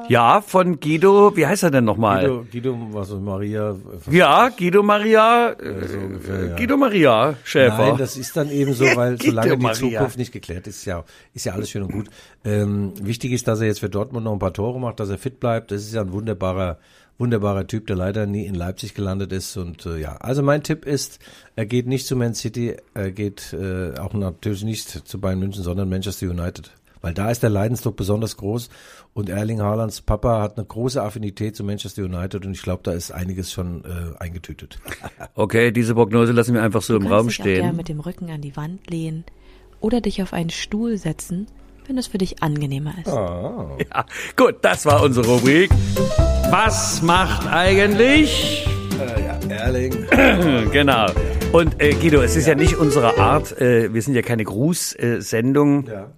Ja, von Guido, wie heißt er denn nochmal? Guido, Guido was ist Maria? Ja, Guido Maria, äh, ungefähr, ja. Guido Maria Schäfer. Nein, das ist dann eben so, <laughs> weil solange die. Zukunft nicht geklärt ist, ist ja, ist ja alles schön und gut. Ähm, wichtig ist, dass er jetzt für Dortmund noch ein paar Tore macht, dass er fit bleibt. Das ist ja ein wunderbarer, wunderbarer Typ, der leider nie in Leipzig gelandet ist. Und äh, ja, also mein Tipp ist, er geht nicht zu Man City, er geht äh, auch natürlich nicht zu Bayern München, sondern Manchester United. Weil da ist der Leidensdruck besonders groß und Erling Haalands Papa hat eine große Affinität zu Manchester United und ich glaube, da ist einiges schon äh, eingetütet. <laughs> Okay, diese Prognose lassen wir einfach so im Du Raum kannst dich auch gerne stehen. mit dem Rücken an die Wand lehnen oder dich auf einen Stuhl setzen, wenn es für dich angenehmer ist. Ah. <laughs> Ja, gut, das war unsere Rubrik. Was macht eigentlich? Erling. <clears throat> Genau. Und äh, Guido, es ist ja, nicht unsere Art, äh, wir sind ja keine Grußsendung, Ja.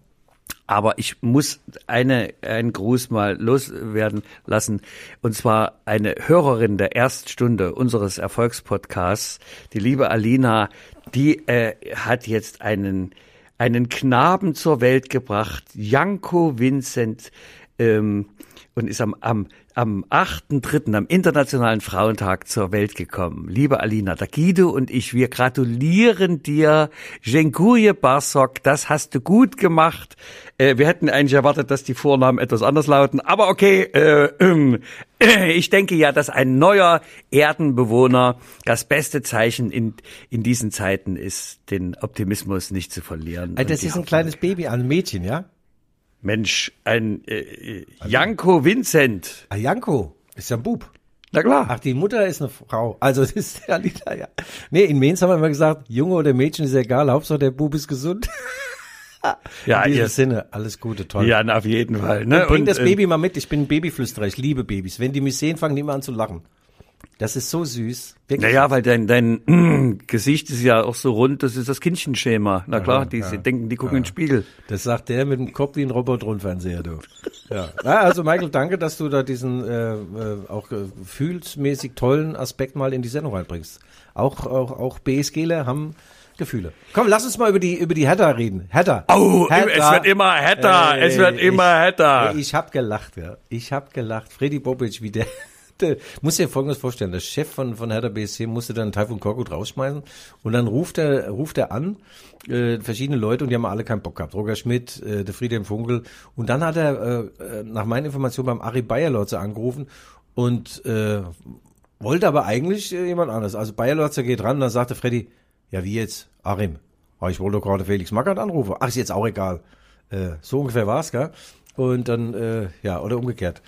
aber ich muss eine, einen Gruß mal loswerden lassen. Und zwar eine Hörerin der Erststunde unseres Erfolgspodcasts, die liebe Alina, die äh, hat jetzt einen, einen Knaben zur Welt gebracht, Janko Vincent, ähm, und ist am, am, am 8.3., am Internationalen Frauentag zur Welt gekommen. Liebe Alina, der Guido und ich, wir gratulieren dir. Dziękuję Barsok, das hast du gut gemacht. Äh, wir hätten eigentlich erwartet, dass die Vornamen etwas anders lauten, aber okay, äh, äh, ich denke ja, dass ein neuer Erdenbewohner das beste Zeichen in, in diesen Zeiten ist, den Optimismus nicht zu verlieren. Äh, Das ist ein kleines Baby, ein Mädchen, ja? Mensch, ein äh, Janko Vincent. Ah, Janko, ist ja ein Bub. Na klar. Ach, die Mutter ist eine Frau. Also das ist ja nicht, ja. Nee, in Mainz haben wir immer gesagt, Junge oder Mädchen ist egal, Hauptsache der Bub ist gesund. <laughs> ja, In diesem ihr, Sinne, alles Gute, toll. ja, na, auf jeden Fall. Ne? Bring Und, das äh, Baby mal mit, ich bin ein Babyflüsterer, ich liebe Babys. Wenn die mich sehen, fangen die immer an zu lachen. Das ist so süß. Wirklich. Naja, weil dein, dein mm, <clears throat> Gesicht ist ja auch so rund, das ist das Kindchenschema. Na klar, die sie denken, die gucken in den Spiegel. Das sagt der mit dem Kopf wie ein Robot-Rundfernseher, du. Ja. Na, also Michael, danke, dass du da diesen äh, äh, auch äh, gefühlsmäßig tollen Aspekt mal in die Sendung reinbringst. Auch, auch, auch BSGler haben Gefühle. Komm, lass uns mal über die, über die Hertha reden. Hertha. Oh, Hertha. es wird immer Hertha, es wird immer ich, Hertha. Ich hab gelacht, ja. Ich hab gelacht. Freddy Bobic, wie der, der muss dir Folgendes vorstellen. Der Chef von, von Hertha BSC musste dann Taifun Korkut rausschmeißen und dann ruft er, ruft er an, äh, verschiedene Leute und die haben alle keinen Bock gehabt. Roger Schmidt, äh, der Friedhelm Funkel und dann hat er, äh, äh, nach meinen Informationen beim Ari Bayerlotzer angerufen und, äh, wollte aber eigentlich äh, jemand anderes. Also Bayerlotzer geht ran, dann sagte Freddy, ja wie jetzt, Arim, ah, ich wollte doch gerade Felix Magath anrufen. Ach, ist jetzt auch egal. Äh, so ungefähr war's, gell? Und dann, äh, ja, oder umgekehrt.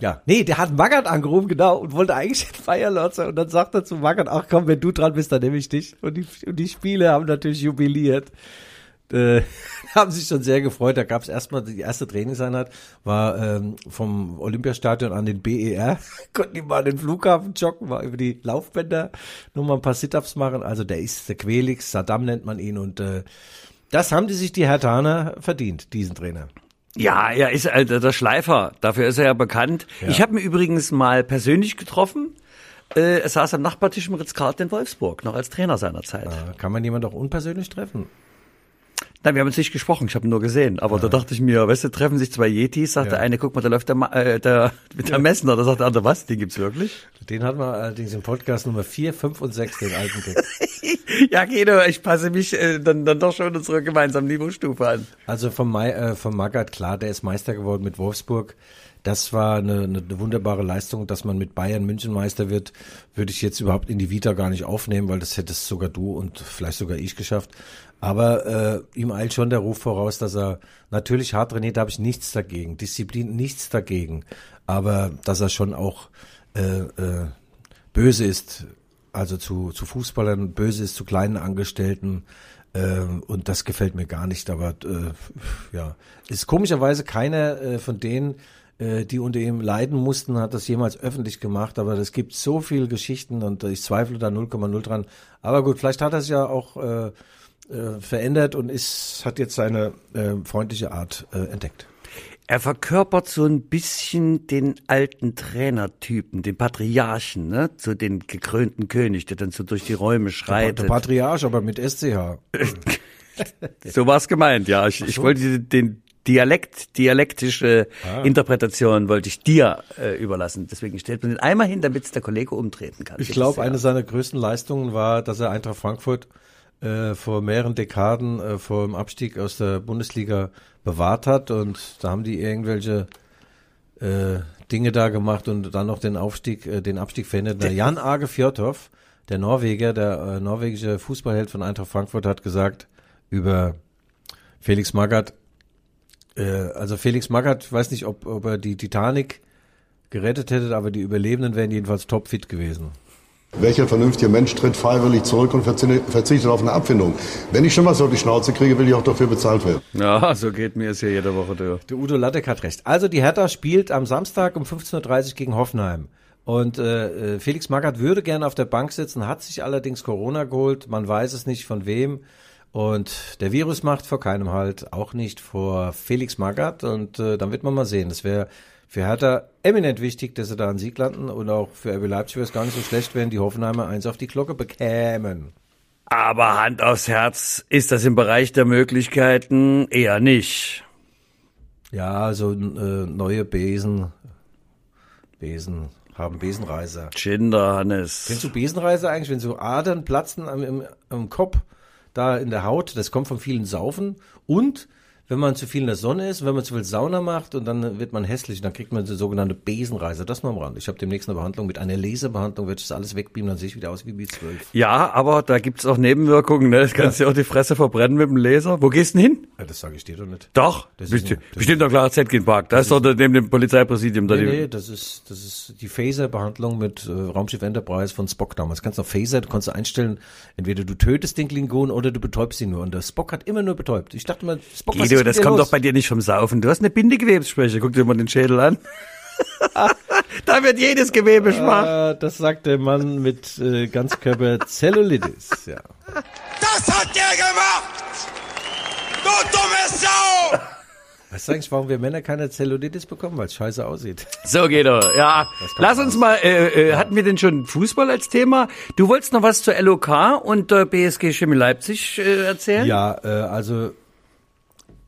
Ja, nee, der hat Magath angerufen, genau, und wollte eigentlich den Feierlotzer. Und dann sagt er zu Magath, ach komm, wenn du dran bist, dann nehme ich dich. Und die, und die Spiele haben natürlich jubiliert. Äh, <laughs> haben sich schon sehr gefreut. Da gab es erstmal die erste Trainingseinheit, war ähm, vom Olympiastadion an den BER. <laughs> Konnten die mal an den Flughafen joggen, mal über die Laufbänder nur mal ein paar Sit-Ups machen. Also der ist der Quelix, Saddam nennt man ihn. Und äh, das haben die sich die Hertaner verdient, diesen Trainer. Ja, er ist äh, der Schleifer. Dafür ist er ja bekannt. Ich habe ihn übrigens mal persönlich getroffen. Äh, er saß am Nachbartisch im Ritz-Carlton in Wolfsburg, noch als Trainer seiner Zeit. Äh, Kann man jemand auch unpersönlich treffen? Nein, wir haben uns nicht gesprochen, ich habe ihn nur gesehen. Aber da dachte ich mir, weißt du, treffen sich zwei Yetis, sagt Ja. der eine, guck mal, da läuft der, Ma äh, der, der Messner. Da sagt der andere, was, den gibt's wirklich? Den hatten wir allerdings im Podcast Nummer 4, 5 und 6, den alten Gag. <laughs> Ja, Guido, ich passe mich äh, dann, dann doch schon unsere gemeinsame Niveaustufe an. Also vom, Mai, äh, vom Magath, klar, der ist Meister geworden mit Wolfsburg. Das war eine, eine, wunderbare Leistung, dass man mit Bayern München Meister wird, würde ich jetzt überhaupt in die Vita gar nicht aufnehmen, weil das hättest sogar du und vielleicht sogar ich geschafft. Aber äh, ihm eilt schon der Ruf voraus, dass er natürlich hart trainiert, da habe ich nichts dagegen. Disziplin, nichts dagegen. Aber dass er schon auch äh, äh, böse ist, also zu, zu Fußballern, böse ist zu kleinen Angestellten. Äh, und das gefällt mir gar nicht. Aber äh, ja, ist komischerweise keiner äh, von denen, die unter ihm leiden mussten, hat das jemals öffentlich gemacht. Aber es gibt so viele Geschichten und ich zweifle da 0,0 dran. Aber gut, vielleicht hat er es ja auch äh, äh, verändert und ist, hat jetzt seine äh, freundliche Art äh, entdeckt. Er verkörpert so ein bisschen den alten Trainertypen, den Patriarchen, ne? So den gekrönten König, der dann so durch die Räume Der schreitet. Patriarch, aber mit SCH. <laughs> So war's gemeint, ja. Ich, ich wollte den Dialekt, dialektische Ah. Interpretation wollte ich dir äh, überlassen. Deswegen stellt man den einmal hin, damit der Kollege umtreten kann. Ich glaube, eine seiner größten Leistungen war, dass er Eintracht Frankfurt äh, vor mehreren Dekaden äh, vor dem Abstieg aus der Bundesliga bewahrt hat und da haben die irgendwelche äh, Dinge da gemacht und dann noch den Aufstieg, äh, den Abstieg verhindert. Na, Jan Age Fjordhoff, der Norweger, der äh, norwegische Fußballheld von Eintracht Frankfurt, hat gesagt über Felix Magath, äh, also Felix Magath, ich weiß nicht, ob, ob er die Titanic gerettet hätte, aber die Überlebenden wären jedenfalls topfit gewesen. Welcher vernünftige Mensch tritt freiwillig zurück und verzi- verzichtet auf eine Abfindung? Wenn ich schon was auf die Schnauze kriege, will ich auch dafür bezahlt werden. Ja, so geht mir es hier jede Woche durch. Der Udo Lattek hat recht. Also die Hertha spielt am Samstag um 15.30 Uhr gegen Hoffenheim. Und äh, äh, Felix Magath würde gerne auf der Bank sitzen, hat sich allerdings Corona geholt. Man weiß es nicht von wem. Und der Virus macht vor keinem Halt, auch nicht vor Felix Magath. Und äh, dann wird man mal sehen. Es wäre für Hertha eminent wichtig, dass sie da einen Sieg landen. Und auch für RB Leipzig wäre es gar nicht so schlecht, wenn die Hoffenheimer eins auf die Glocke bekämen. Aber Hand aufs Herz ist das im Bereich der Möglichkeiten eher nicht. Ja, also äh, neue Besen, Besen, haben Besenreiser. Schinder, Hannes. Kennst du Besenreiser eigentlich, wenn so Adern platzen am, im, am Kopf, da in der Haut, das kommt von vielen Saufen und wenn man zu viel in der Sonne ist, wenn man zu viel Sauna macht und dann wird man hässlich, dann kriegt man so sogenannte Besenreiser. Das mal am Rand. Ich habe demnächst eine Behandlung mit einer Laserbehandlung, ich das alles wegbeamen, dann sehe ich wieder aus wie B12. Ja, aber da gibt's auch Nebenwirkungen. Ne? Das kannst du ja. auch die Fresse verbrennen mit dem Laser. Wo gehst du denn hin? Ja, das sage ich dir doch nicht. Doch, Das ist das bestimmt doch klar Zetkin Park. Da ist doch neben dem Polizeipräsidium. Da Nee, nee, das ist, das ist die Phaser-Behandlung mit äh, Raumschiff Enterprise von Spock damals. Kannst du auf Phaser, du kannst du einstellen, entweder du tötest den Klingon oder du betäubst ihn nur. Und der Spock hat immer nur betäubt. Ich dachte mal, Spock, was mit das kommt los? doch bei dir nicht vom Saufen. Du hast eine Bindegewebsschwäche. Guck dir mal den Schädel an. <laughs> da wird jedes Gewebe schwach. Äh, das sagt der Mann mit äh, Ganzkörper-Zellulitis. Ja. Das hat der gemacht! Du dumme Sau! Weißt du eigentlich, warum wir Männer keine Zellulitis bekommen? Weil es scheiße aussieht. So, Guido, ja. Lass uns mal, äh, äh, hatten wir denn schon Fußball als Thema? Du wolltest noch was zur LOK und äh, BSG Chemie Leipzig äh, erzählen? Ja, äh, also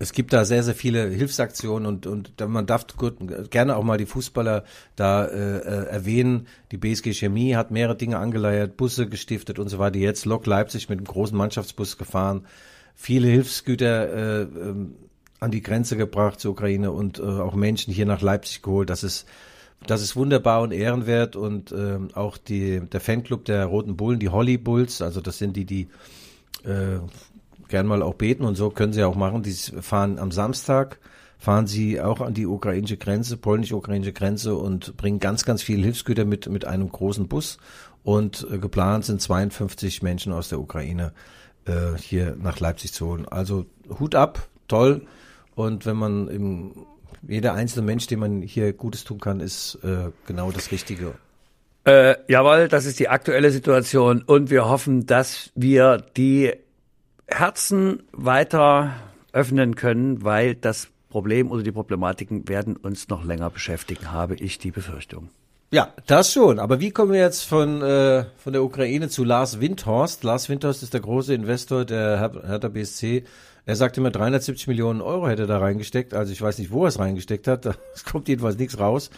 es gibt da sehr, sehr viele Hilfsaktionen und, und man darf gut, gerne auch mal die Fußballer da äh, äh, erwähnen. Die BSG Chemie hat mehrere Dinge angeleiert, Busse gestiftet und so weiter. Jetzt Lok Leipzig mit einem großen Mannschaftsbus gefahren, viele Hilfsgüter äh, ähm, an die Grenze gebracht zur Ukraine und äh, auch Menschen hier nach Leipzig geholt. Das ist das ist wunderbar und ehrenwert und ähm, auch die der Fanclub der Roten Bullen, die Holly Bulls, also das sind die die äh, gern mal auch beten und so können sie auch machen. Die fahren am Samstag, fahren sie auch an die ukrainische Grenze, polnisch-ukrainische Grenze und bringen ganz, ganz viele Hilfsgüter mit, mit einem großen Bus. Und äh, geplant sind 52 Menschen aus der Ukraine äh, hier nach Leipzig zu holen. Also Hut ab, toll. Und wenn man im, jeder einzelne Mensch, dem man hier Gutes tun kann, ist äh, genau das Richtige. Äh, jawohl, das ist die aktuelle Situation und wir hoffen, dass wir die Herzen weiter öffnen können, weil das Problem oder die Problematiken werden uns noch länger beschäftigen, habe ich die Befürchtung. Ja, das schon. Aber wie kommen wir jetzt von, äh, von der Ukraine zu Lars Windhorst? Lars Windhorst ist der große Investor der Her- Hertha BSC. Er sagt immer, 370 Millionen Euro hätte er da reingesteckt. Also ich weiß nicht, wo er es reingesteckt hat. <laughs> Es kommt jedenfalls nichts raus.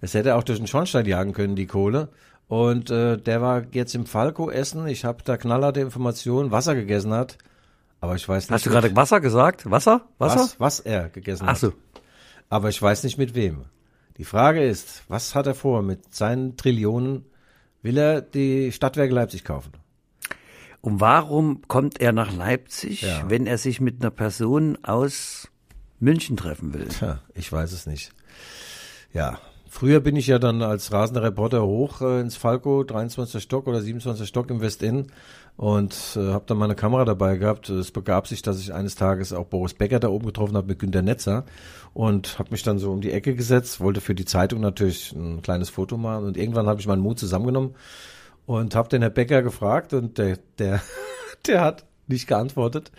Es hätte auch durch den Schornstein jagen können, die Kohle. Und äh, der war jetzt im Falco essen. Ich habe da knallharte Informationen, was er gegessen hat. Aber ich weiß nicht. Hast du gerade Wasser gesagt? Wasser? Wasser? was, was er gegessen Ach hat. so. Aber ich weiß nicht mit wem. Die Frage ist, was hat er vor mit seinen Trillionen? Will er die Stadtwerke Leipzig kaufen? Und warum kommt er nach Leipzig, Ja. wenn er sich mit einer Person aus München treffen will? Tja, ich weiß es nicht. Ja, früher bin ich ja dann als rasender Reporter hoch äh, ins Falco, 23. Stock oder 27. Stock im Westend und äh, habe dann meine Kamera dabei gehabt. Es begab sich, dass ich eines Tages auch Boris Becker da oben getroffen habe mit Günter Netzer und habe mich dann so um die Ecke gesetzt, wollte für die Zeitung natürlich ein kleines Foto machen und irgendwann habe ich meinen Mut zusammengenommen und habe den Herr Becker gefragt und der, der, <laughs> der hat nicht geantwortet.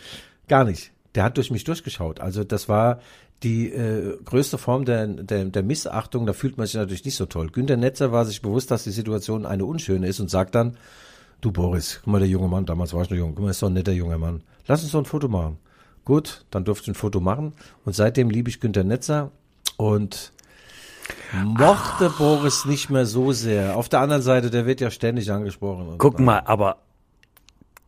Gar nicht. Der hat durch mich durchgeschaut. Also das war die äh, größte Form der, der, der Missachtung. Da fühlt man sich natürlich nicht so toll. Günter Netzer war sich bewusst, dass die Situation eine unschöne ist und sagt dann, du Boris, guck mal, der junge Mann, damals war ich noch jung, guck mal, ist doch ein netter junger Mann. Lass uns doch ein Foto machen. Gut, dann durfte ich ein Foto machen und seitdem liebe ich Günter Netzer und mochte Boris nicht mehr so sehr. Auf der anderen Seite, der wird ja ständig angesprochen. Guck mal, aber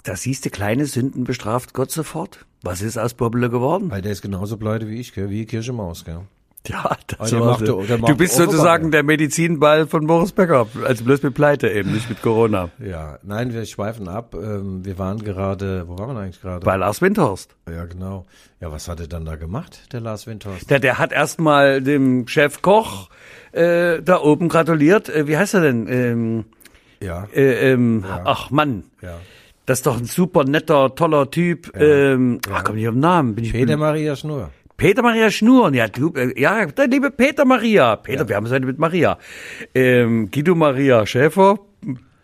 da siehst du, kleine Sünden bestraft Gott sofort. Was ist aus Bobbele geworden? Weil der ist genauso pleite wie ich, gell? wie Kirsche Maus. Gell? Ja, das der war macht- so. der Du bist sozusagen ja. der Medizinball von Boris Becker. Also bloß mit Pleite eben, nicht mit Corona. Ja, nein, wir schweifen ab. Ähm, wir waren gerade, wo waren wir eigentlich gerade? Bei Lars Windhorst. Ja, genau. Ja, was hat er dann da gemacht, der Lars Windhorst? Der, der hat erstmal dem Chef Koch äh, da oben gratuliert. Äh, wie heißt er denn? Ähm, Ja, äh, ähm, Ach Mann, ja. Das ist doch ein super netter, toller Typ. Ähm, Ach, komm nicht auf den Namen. Bin ich Peter Maria Schnur. Peter Maria Schnur, ja, du, äh, ja, der liebe Peter Maria. Peter, wir haben es heute mit Maria. Ähm, Guido Maria Schäfer,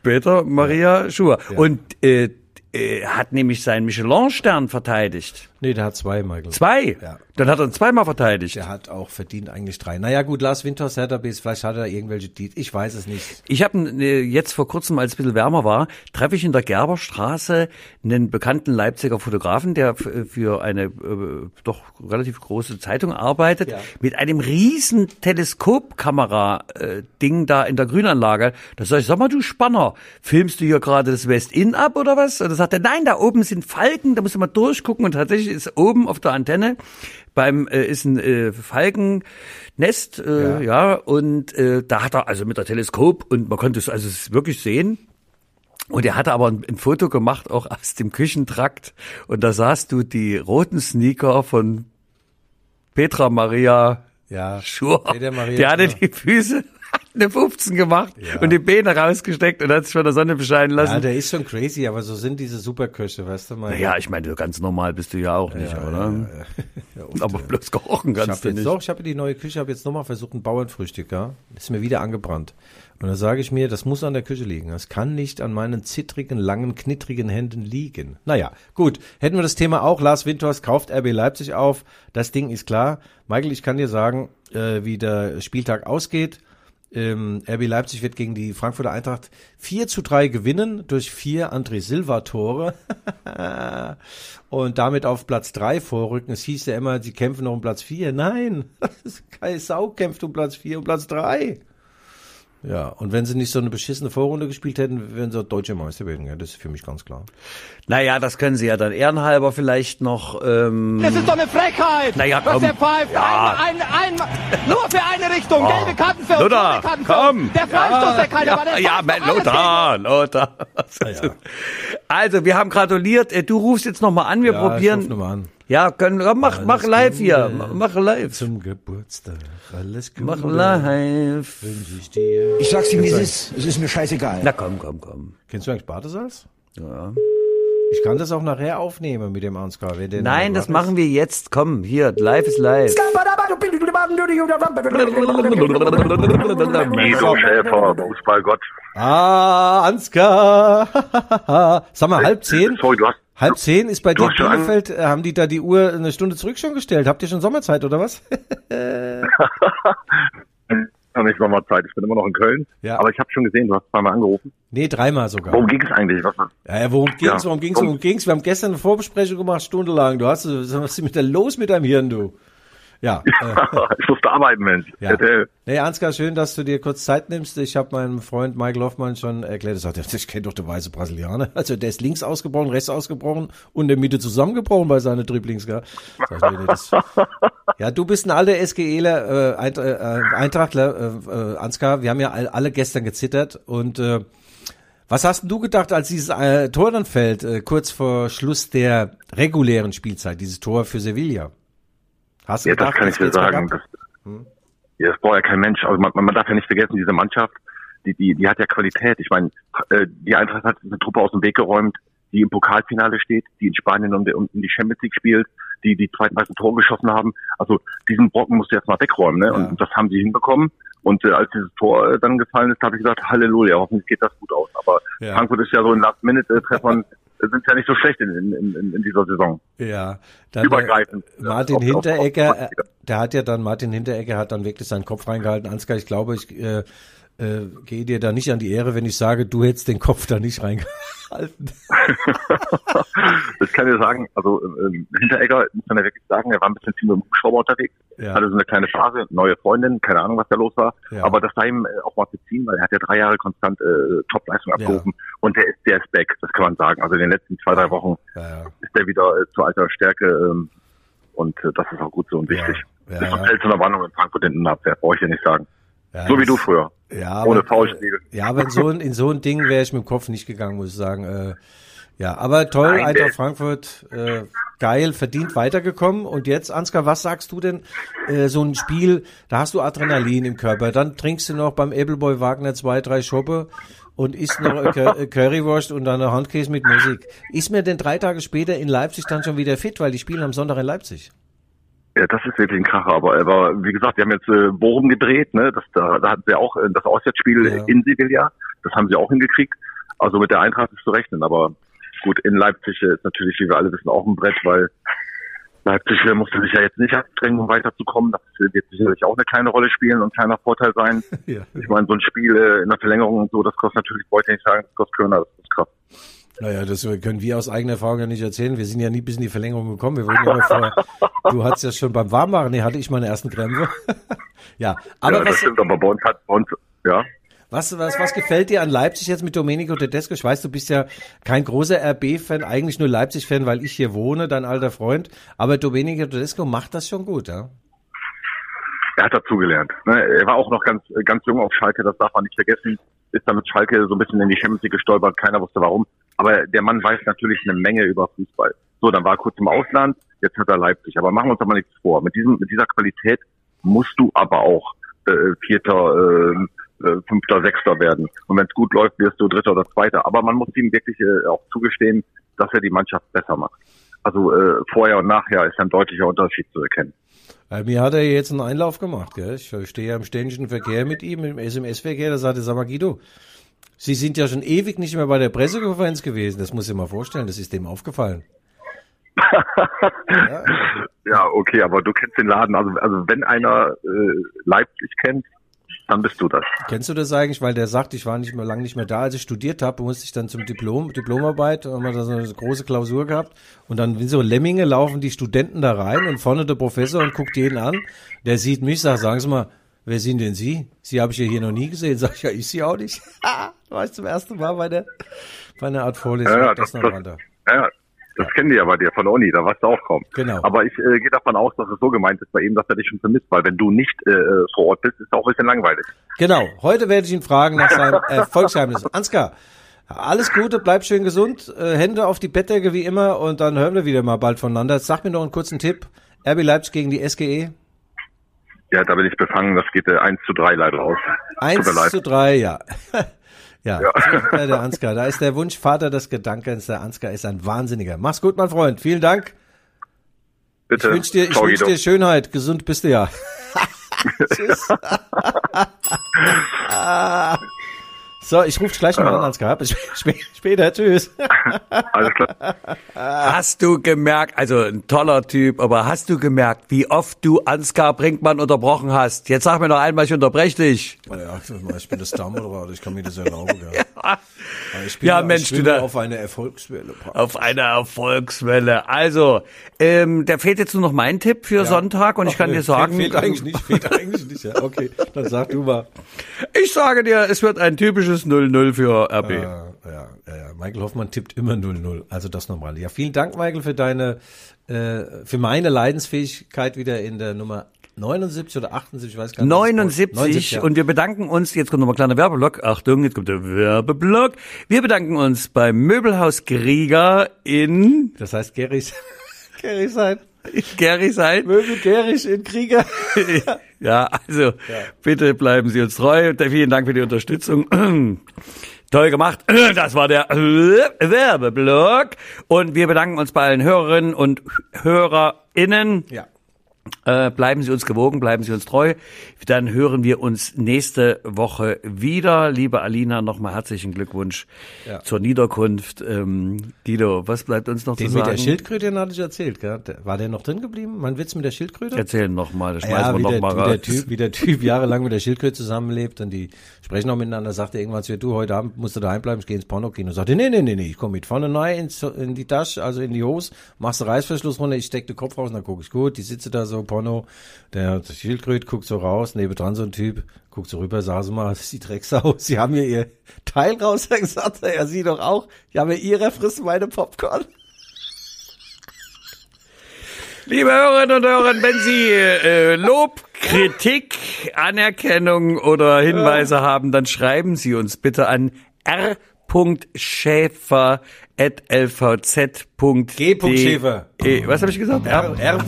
Peter Maria Schur. Und äh, äh, hat nämlich seinen Michelin-Stern verteidigt. Nee, der hat zwei, Michael. Zwei? Ja. Dann hat er ihn zweimal verteidigt. Der hat auch verdient eigentlich drei. Naja gut, Lars Winters, Hertha BS, vielleicht hat er irgendwelche Deals. Ich weiß es nicht. Ich habe äh, jetzt vor kurzem, als es ein bisschen wärmer war, treffe ich in der Gerberstraße einen bekannten Leipziger Fotografen, der äh, für eine äh, doch relativ große Zeitung arbeitet, Ja. mit einem riesen Teleskopkamera-Ding da in der Grünanlage. Da sag ich, sag mal, du Spanner, filmst du hier gerade das West-In ab oder was? Und da sagt er, nein, da oben sind Falken, da musst du mal durchgucken. Und tatsächlich ist oben auf der Antenne beim äh, ist ein äh, Falkennest, äh, ja. und äh, da hat er also mit der Teleskop und man konnte es also wirklich sehen. Und er hatte aber ein, ein Foto gemacht auch aus dem Küchentrakt und da sahst du die roten Sneaker von Petra Maria Ja. Schur. Maria Der hatte die Füße eine 15 gemacht und die Beine rausgesteckt und hat sich von der Sonne bescheiden lassen. Ja, der ist schon crazy, aber so sind diese Superköche, weißt du mal. ja, ich meine, ganz normal bist du ja auch nicht, oder? <laughs> aber bloß kochen kannst du nicht. doch, ich habe die neue Küche, habe jetzt nochmal versucht, ein Bauernfrühstück, ja. Ist mir wieder angebrannt. Und da sage ich mir, das muss an der Küche liegen. Das kann nicht an meinen zittrigen, langen, knittrigen Händen liegen. Naja, gut. Hätten wir das Thema auch. Lars Winters kauft RB Leipzig auf. Das Ding ist klar. Michael, ich kann dir sagen, äh, wie der Spieltag ausgeht. Ähm, RB Leipzig wird gegen die Frankfurter Eintracht 4 zu 3 gewinnen durch vier André Silva Tore <laughs> und damit auf Platz 3 vorrücken. Es hieß ja immer, sie kämpfen noch um Platz 4. Nein, <laughs> Kai Sau kämpft um Platz 4 und Platz 3. Ja, und wenn sie nicht so eine beschissene Vorrunde gespielt hätten, wären sie auch deutsche Meister werden. Ja, das ist für mich ganz klar. Naja, das können sie ja dann ehrenhalber vielleicht noch. Ähm, Das ist doch eine Frechheit! Naja, Was komm. der pfeift! Ja. Ein, ein, ein, nur für eine Richtung! Oh. Gelbe Karten für uns, Lothar, Karten für komm! uns! Der Freistoß, der keiner ja, war, der ja, pfeift mein doch Lothar, Lothar. Also, wir haben gratuliert. Äh, Du rufst jetzt nochmal an, wir Ja, ich probieren. ruf noch mal an. Ja, können, komm, mach, mach live hier. Mach live. Zum Geburtstag. Alles Gute. Mach live. Wünsche ich dir. Ich sag's ihm, wie es ist. Es ist mir scheißegal. Na komm, komm, komm. Kennst du eigentlich Badesalz? Ja. Ich kann das auch nachher aufnehmen mit dem Ansgar. wenn der Nein, das machen wir jetzt. Komm, hier, live ist live. Guido Schäfer, Fußballgott. Ah, Ansgar. <laughs> Sag mal, halb zehn? Sorry, du hast, Halb zehn ist bei dir in schon an- Bielefeld, äh, haben die da die Uhr eine Stunde zurück schon gestellt? Habt ihr schon Sommerzeit oder was? noch <laughs> nicht nochmal Zeit. Ich bin immer noch in Köln. Ja. Aber ich habe schon gesehen, du hast zweimal angerufen. nee, dreimal sogar. Worum ging es eigentlich? Was, Ja, worum ging's, Ja. worum ging's, worum ging's? Wir haben gestern eine Vorbesprechung gemacht, stundenlang. Du hast, was ist mit da los mit deinem Hirn, du? Ja. <laughs> Äh, ich musste arbeiten, Mensch. Ja. Nee, Ansgar, schön, dass du dir kurz Zeit nimmst. Ich habe meinem Freund Michael Hoffmann schon erklärt, er sagt, ich kenne doch den weiße Brasilianer. <laughs> Also der ist links ausgebrochen, rechts ausgebrochen und in der Mitte zusammengebrochen bei seinen Dribblings. Gell? <laughs> Ja, du bist ein alter SGEler, äh, äh, Eintrachtler, äh, äh, Ansgar. Wir haben ja all, alle gestern gezittert und äh, was hast denn du gedacht, als dieses äh, Tor dann fällt, äh, kurz vor Schluss der regulären Spielzeit, dieses Tor für Sevilla? Hast du Ja, das gedacht, kann ich dir sagen. Das, ja, das braucht ja kein Mensch. Also man, man darf ja nicht vergessen, diese Mannschaft, die, die, die hat ja Qualität. Ich meine, äh, die Eintracht hat eine Truppe aus dem Weg geräumt, die im Pokalfinale steht, die in Spanien um die, um die Champions League spielt, die die zweitmeisten Tore geschossen haben. Also diesen Brocken musst du jetzt mal wegräumen. Ne? Und das haben sie hinbekommen. Und äh, als dieses Tor äh, dann gefallen ist, habe ich gesagt, Halleluja, hoffentlich geht das gut aus. Aber Ja. Frankfurt ist ja so in Last-Minute-Treffern, äh, <laughs> sind ja nicht so schlecht in, in, in, in dieser Saison. Ja, dann Übergreifend. Der, Martin Auf- auf- auf- Hinteregger, äh, der hat ja dann, Martin Hinteregger hat dann wirklich seinen Kopf reingehalten. Ansgar, ich glaube, ich äh, äh, gehe dir da nicht an die Ehre, wenn ich sage, du hättest den Kopf da nicht reingehalten. <laughs> das kann ich dir sagen, also ähm, Hinteregger, muss man ja wirklich sagen, er war ein bisschen viel mit dem Hubschrauber unterwegs, Ja. hatte so eine kleine Phase, neue Freundin, keine Ahnung, was da los war, Ja. aber das sei ihm äh, auch mal zu ziehen, weil er hat ja drei Jahre konstant äh, Top-Leistung abgerufen und der ist, der ist back, das kann man sagen. Also in den letzten zwei, drei Wochen Ja, ist der wieder äh, zu alter Stärke ähm, und äh, das ist auch gut so und wichtig. Ja, ist ja. eine Warnung in Frankfurt hinten in der Abwehr, brauche ich ja nicht sagen. Ja, so wie du früher. Ja, Ohne aber, Foulspiel. Ja, aber in so ein, in so ein Ding wäre ich mit dem Kopf nicht gegangen, muss ich sagen. Äh, ja, aber toll, Nein, Eintracht Frankfurt, äh, geil, verdient weitergekommen. Und jetzt, Ansgar, was sagst du denn? Äh, so ein Spiel, da hast du Adrenalin im Körper, dann trinkst du noch beim Ebbelboy Wagner zwei, drei Schoppe und isst noch äh, <laughs> äh, Currywurst und dann eine Handkäse mit Musik. Ist mir denn drei Tage später in Leipzig dann schon wieder fit, weil die spielen am Sonntag in Leipzig? Ja, das ist wirklich ein Kracher, aber, aber wie gesagt, die haben jetzt äh, Bochum gedreht, ne? Das, da, da hatten sie auch äh, das Auswärtsspiel Ja. in Sevilla, das haben sie auch hingekriegt. Also mit der Eintracht ist zu rechnen, aber Gut, in Leipzig ist natürlich, wie wir alle wissen, auch ein Brett, weil Leipzig äh, musste sich ja jetzt nicht anstrengen, um weiterzukommen. Das wird sicherlich auch eine kleine Rolle spielen und ein kleiner Vorteil sein. <laughs> Ja. Ich meine, so ein Spiel äh, in der Verlängerung und so, das kostet natürlich, wollte ich nicht sagen, das kostet Körner, das ist krass. Naja, das können wir aus eigener Erfahrung ja nicht erzählen. Wir sind ja nie bis in die Verlängerung gekommen. Wir wurden ja vorher, <laughs> du hattest ja schon beim Warmmachen, nee, hatte ich meine ersten Krämpfe. <laughs> ja, aber ja, das was, stimmt, aber bei uns hat, bei uns, ja. was, was, was gefällt dir an Leipzig jetzt mit Domenico Tedesco? Ich weiß, du bist ja kein großer RB-Fan, eigentlich nur Leipzig-Fan, weil ich hier wohne, dein alter Freund. Aber Domenico Tedesco macht das schon gut, ja? er hat dazugelernt. Ne? Er war auch noch ganz, ganz jung auf Schalke, das darf man nicht vergessen. Ist dann mit Schalke so ein bisschen in die Champions League gestolpert, keiner wusste warum. Aber der Mann weiß natürlich eine Menge über Fußball. So, dann war er kurz im Ausland, jetzt hat er Leipzig. Aber machen wir uns doch mal nichts vor. Mit diesem, mit dieser Qualität musst du aber auch äh, Vierter, äh, äh, Fünfter, Sechster werden. Und wenn es gut läuft, wirst du Dritter oder Zweiter. Aber man muss ihm wirklich äh, auch zugestehen, dass er die Mannschaft besser macht. Also äh, vorher und nachher ist ein deutlicher Unterschied zu erkennen. Bei mir hat er jetzt einen Einlauf gemacht, gell? Ich stehe ja im ständigen Verkehr mit ihm, im SMS-Verkehr, da sagte, sag mal Guido, Sie sind ja schon ewig nicht mehr bei der Pressekonferenz gewesen, das muss ich mal vorstellen, das ist dem aufgefallen. ja. <laughs> ja, okay, aber du kennst den Laden, also, also wenn einer äh, Leipzig kennt, dann bist du das. Kennst du das eigentlich? Weil der sagt, ich war nicht mehr lange nicht mehr da, als ich studiert habe, musste ich dann zum Diplom, Diplomarbeit, haben wir da so eine große Klausur gehabt und dann wie so Lemminge laufen die Studenten da rein und vorne der Professor und guckt jeden an. Der sieht mich, sagt, sagen Sie mal, wer sind denn Sie? Sie habe ich ja hier noch nie gesehen. <laughs> Sag ich, ja, ich Sie auch nicht. <laughs> war ich zum ersten Mal bei der, bei einer Art Vorlesung. Ja, ja, das, das, ja, das kennen die ja bei dir von Uni, da warst du auch kaum. Genau. Aber ich äh, gehe davon aus, dass es so gemeint ist bei ihm, dass er dich schon vermisst, weil wenn du nicht äh, vor Ort bist, ist es auch ein bisschen langweilig. Genau. Heute werde ich ihn fragen nach seinem Erfolgsgeheimnis. Ansgar, alles Gute, bleib schön gesund, äh, Hände auf die Bettdecke wie immer und dann hören wir wieder mal bald voneinander. Sag mir noch einen kurzen Tipp. RB Leipzig gegen die SGE. Ja, da bin ich befangen, das geht äh, 1 zu 3 leider aus. 1 zu 3, <laughs> ja. Ja, ja. der Ansgar. Da ist der Wunsch Vater des Gedankens. Der Ansgar ist ein Wahnsinniger. Mach's gut, mein Freund. Vielen Dank. Bitte. Ich wünsche dir, ich wünsch dir Schönheit. Gesund bist du ja. <laughs> <laughs> Tschüss. So, ich rufe gleich mal an, Ansgar. Bis später, tschüss. <laughs> Alles klar. Hast du gemerkt, also ein toller Typ, aber hast du gemerkt, wie oft du Ansgar Brinkmann unterbrochen hast? Jetzt sag mir noch einmal, ich unterbreche dich. Ja, ich bin das Stammoderator, ich kann mir das erlauben. Ja, <laughs> ja. Mensch, du da, auf eine Erfolgswelle. Auf eine Erfolgswelle. Also, ähm, da fehlt jetzt nur noch mein Tipp für ja. Sonntag und Ach, ich kann nee, dir sagen. Fehlt, fehlt eigentlich nicht, fehlt <laughs> eigentlich nicht. Ja, okay, dann sag du mal. Ich sage dir, es wird ein typisches 0-0 für RB. Äh, ja, ja. Michael Hoffmann tippt immer 0-0. Also das nochmal. Ja, vielen Dank, Michael, für deine, äh, für meine Leidensfähigkeit wieder in der Nummer 79 oder 78, ich weiß gar nicht. 79, 79 ja. und wir bedanken uns, jetzt kommt nochmal ein kleiner Werbeblock, Achtung, jetzt kommt der Werbeblock. Wir bedanken uns beim Möbelhaus Grieger in... Das heißt <laughs> sein. Gary sein. Möbel Gerisch in Krieger. <laughs> ja, also ja. bitte bleiben Sie uns treu. Vielen Dank für die Unterstützung. <clears throat> Toll gemacht. <clears throat> Das war der <clears throat> Werbeblock. Und wir bedanken uns bei allen Hörerinnen und HörerInnen. Ja. Äh, bleiben Sie uns gewogen, bleiben Sie uns treu. Dann hören wir uns nächste Woche wieder. Liebe Alina, nochmal herzlichen Glückwunsch ja. zur Niederkunft. Ähm, Guido, was bleibt uns noch den zu sagen? mit der Schildkröte, den hatte ich erzählt. Gell? War der noch drin geblieben? Mein Witz mit der Schildkröte? Erzählen nochmal, das schmeißen ja, wir noch mal wie raus. Der typ, wie der Typ jahrelang mit der Schildkröte zusammenlebt und die sprechen auch miteinander, sagt er irgendwann zu ihr, du, heute Abend musst du daheim bleiben, ich gehe ins Pornokino. Sagt er, nee, nee, nee, nee, ich komme mit vorne ins, in die Tasche, also in die Hose, machst du Reißverschluss runter, ich steck den Kopf raus und dann gucke ich gut, die sitze da so, Porno, der Schildkröte guckt so raus, nebendran so ein Typ, guckt so rüber, sag sie mal, das ist die Drecksau, sie haben mir ihr Teil rausgesagt, ja, sie doch auch, ja, aber ihrer frisst meine Popcorn. Liebe Hörerinnen und Hörer, wenn Sie äh, Lob, Kritik, Anerkennung oder Hinweise haben, dann schreiben Sie uns bitte an r.schäfer.lvz.de. G. Schäfer. E, was habe ich gesagt? R. R.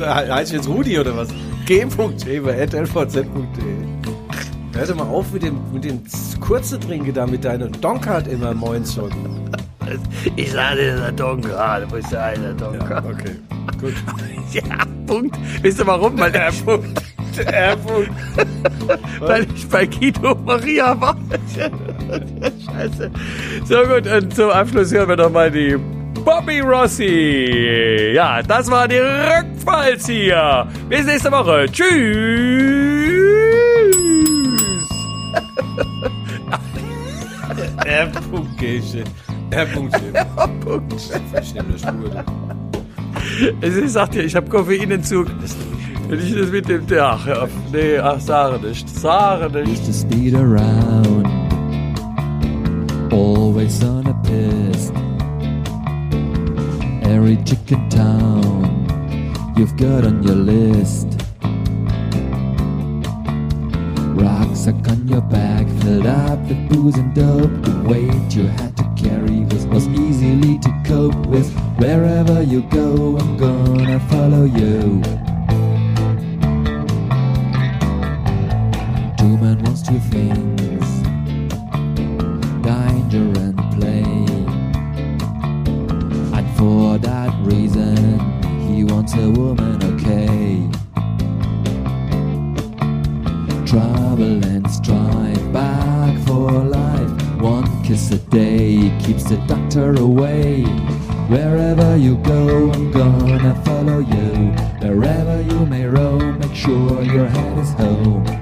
Heißt jetzt Rudi oder was? G. Schäfer.lvz.de. Hör mal auf mit dem, mit dem kurzen Trinke da, mit deiner Donkart immer moins schon. Ich sage, ein Donker, du bist ja einer Donker. Ja, okay, gut. <laughs> ja, Punkt. Wisst ihr warum? Weil <laughs> der Punkt. Punkt. Weil ich bei Guido Maria war. <laughs> Scheiße. So gut, und zum Abschluss hören wir noch mal die Bobby Rossi. Ja, das war die Rückfalls hier. Bis nächste Woche. Tschüss. <laughs> Der Punktchef. <laughs> Ich nehme eine Spur. Ich sag dir, ich habe Koffeinentzug. Wenn ich das mit dem Ach, auf. Nee, ach, sage nicht. Sage nicht. To speed around, always on a piss. Every chicken town you've got on your list. Rucksack on your back, filled up with booze and dope. The weight you had to carry was, was easily to cope with. Wherever you go, I'm gonna follow you. Two men wants two things danger and play. And for that reason, he wants a woman, okay. Trouble and strife, back for life. One kiss a day keeps the doctor away. Wherever you go, I'm gonna follow you. Wherever you may roam, make sure your head is home.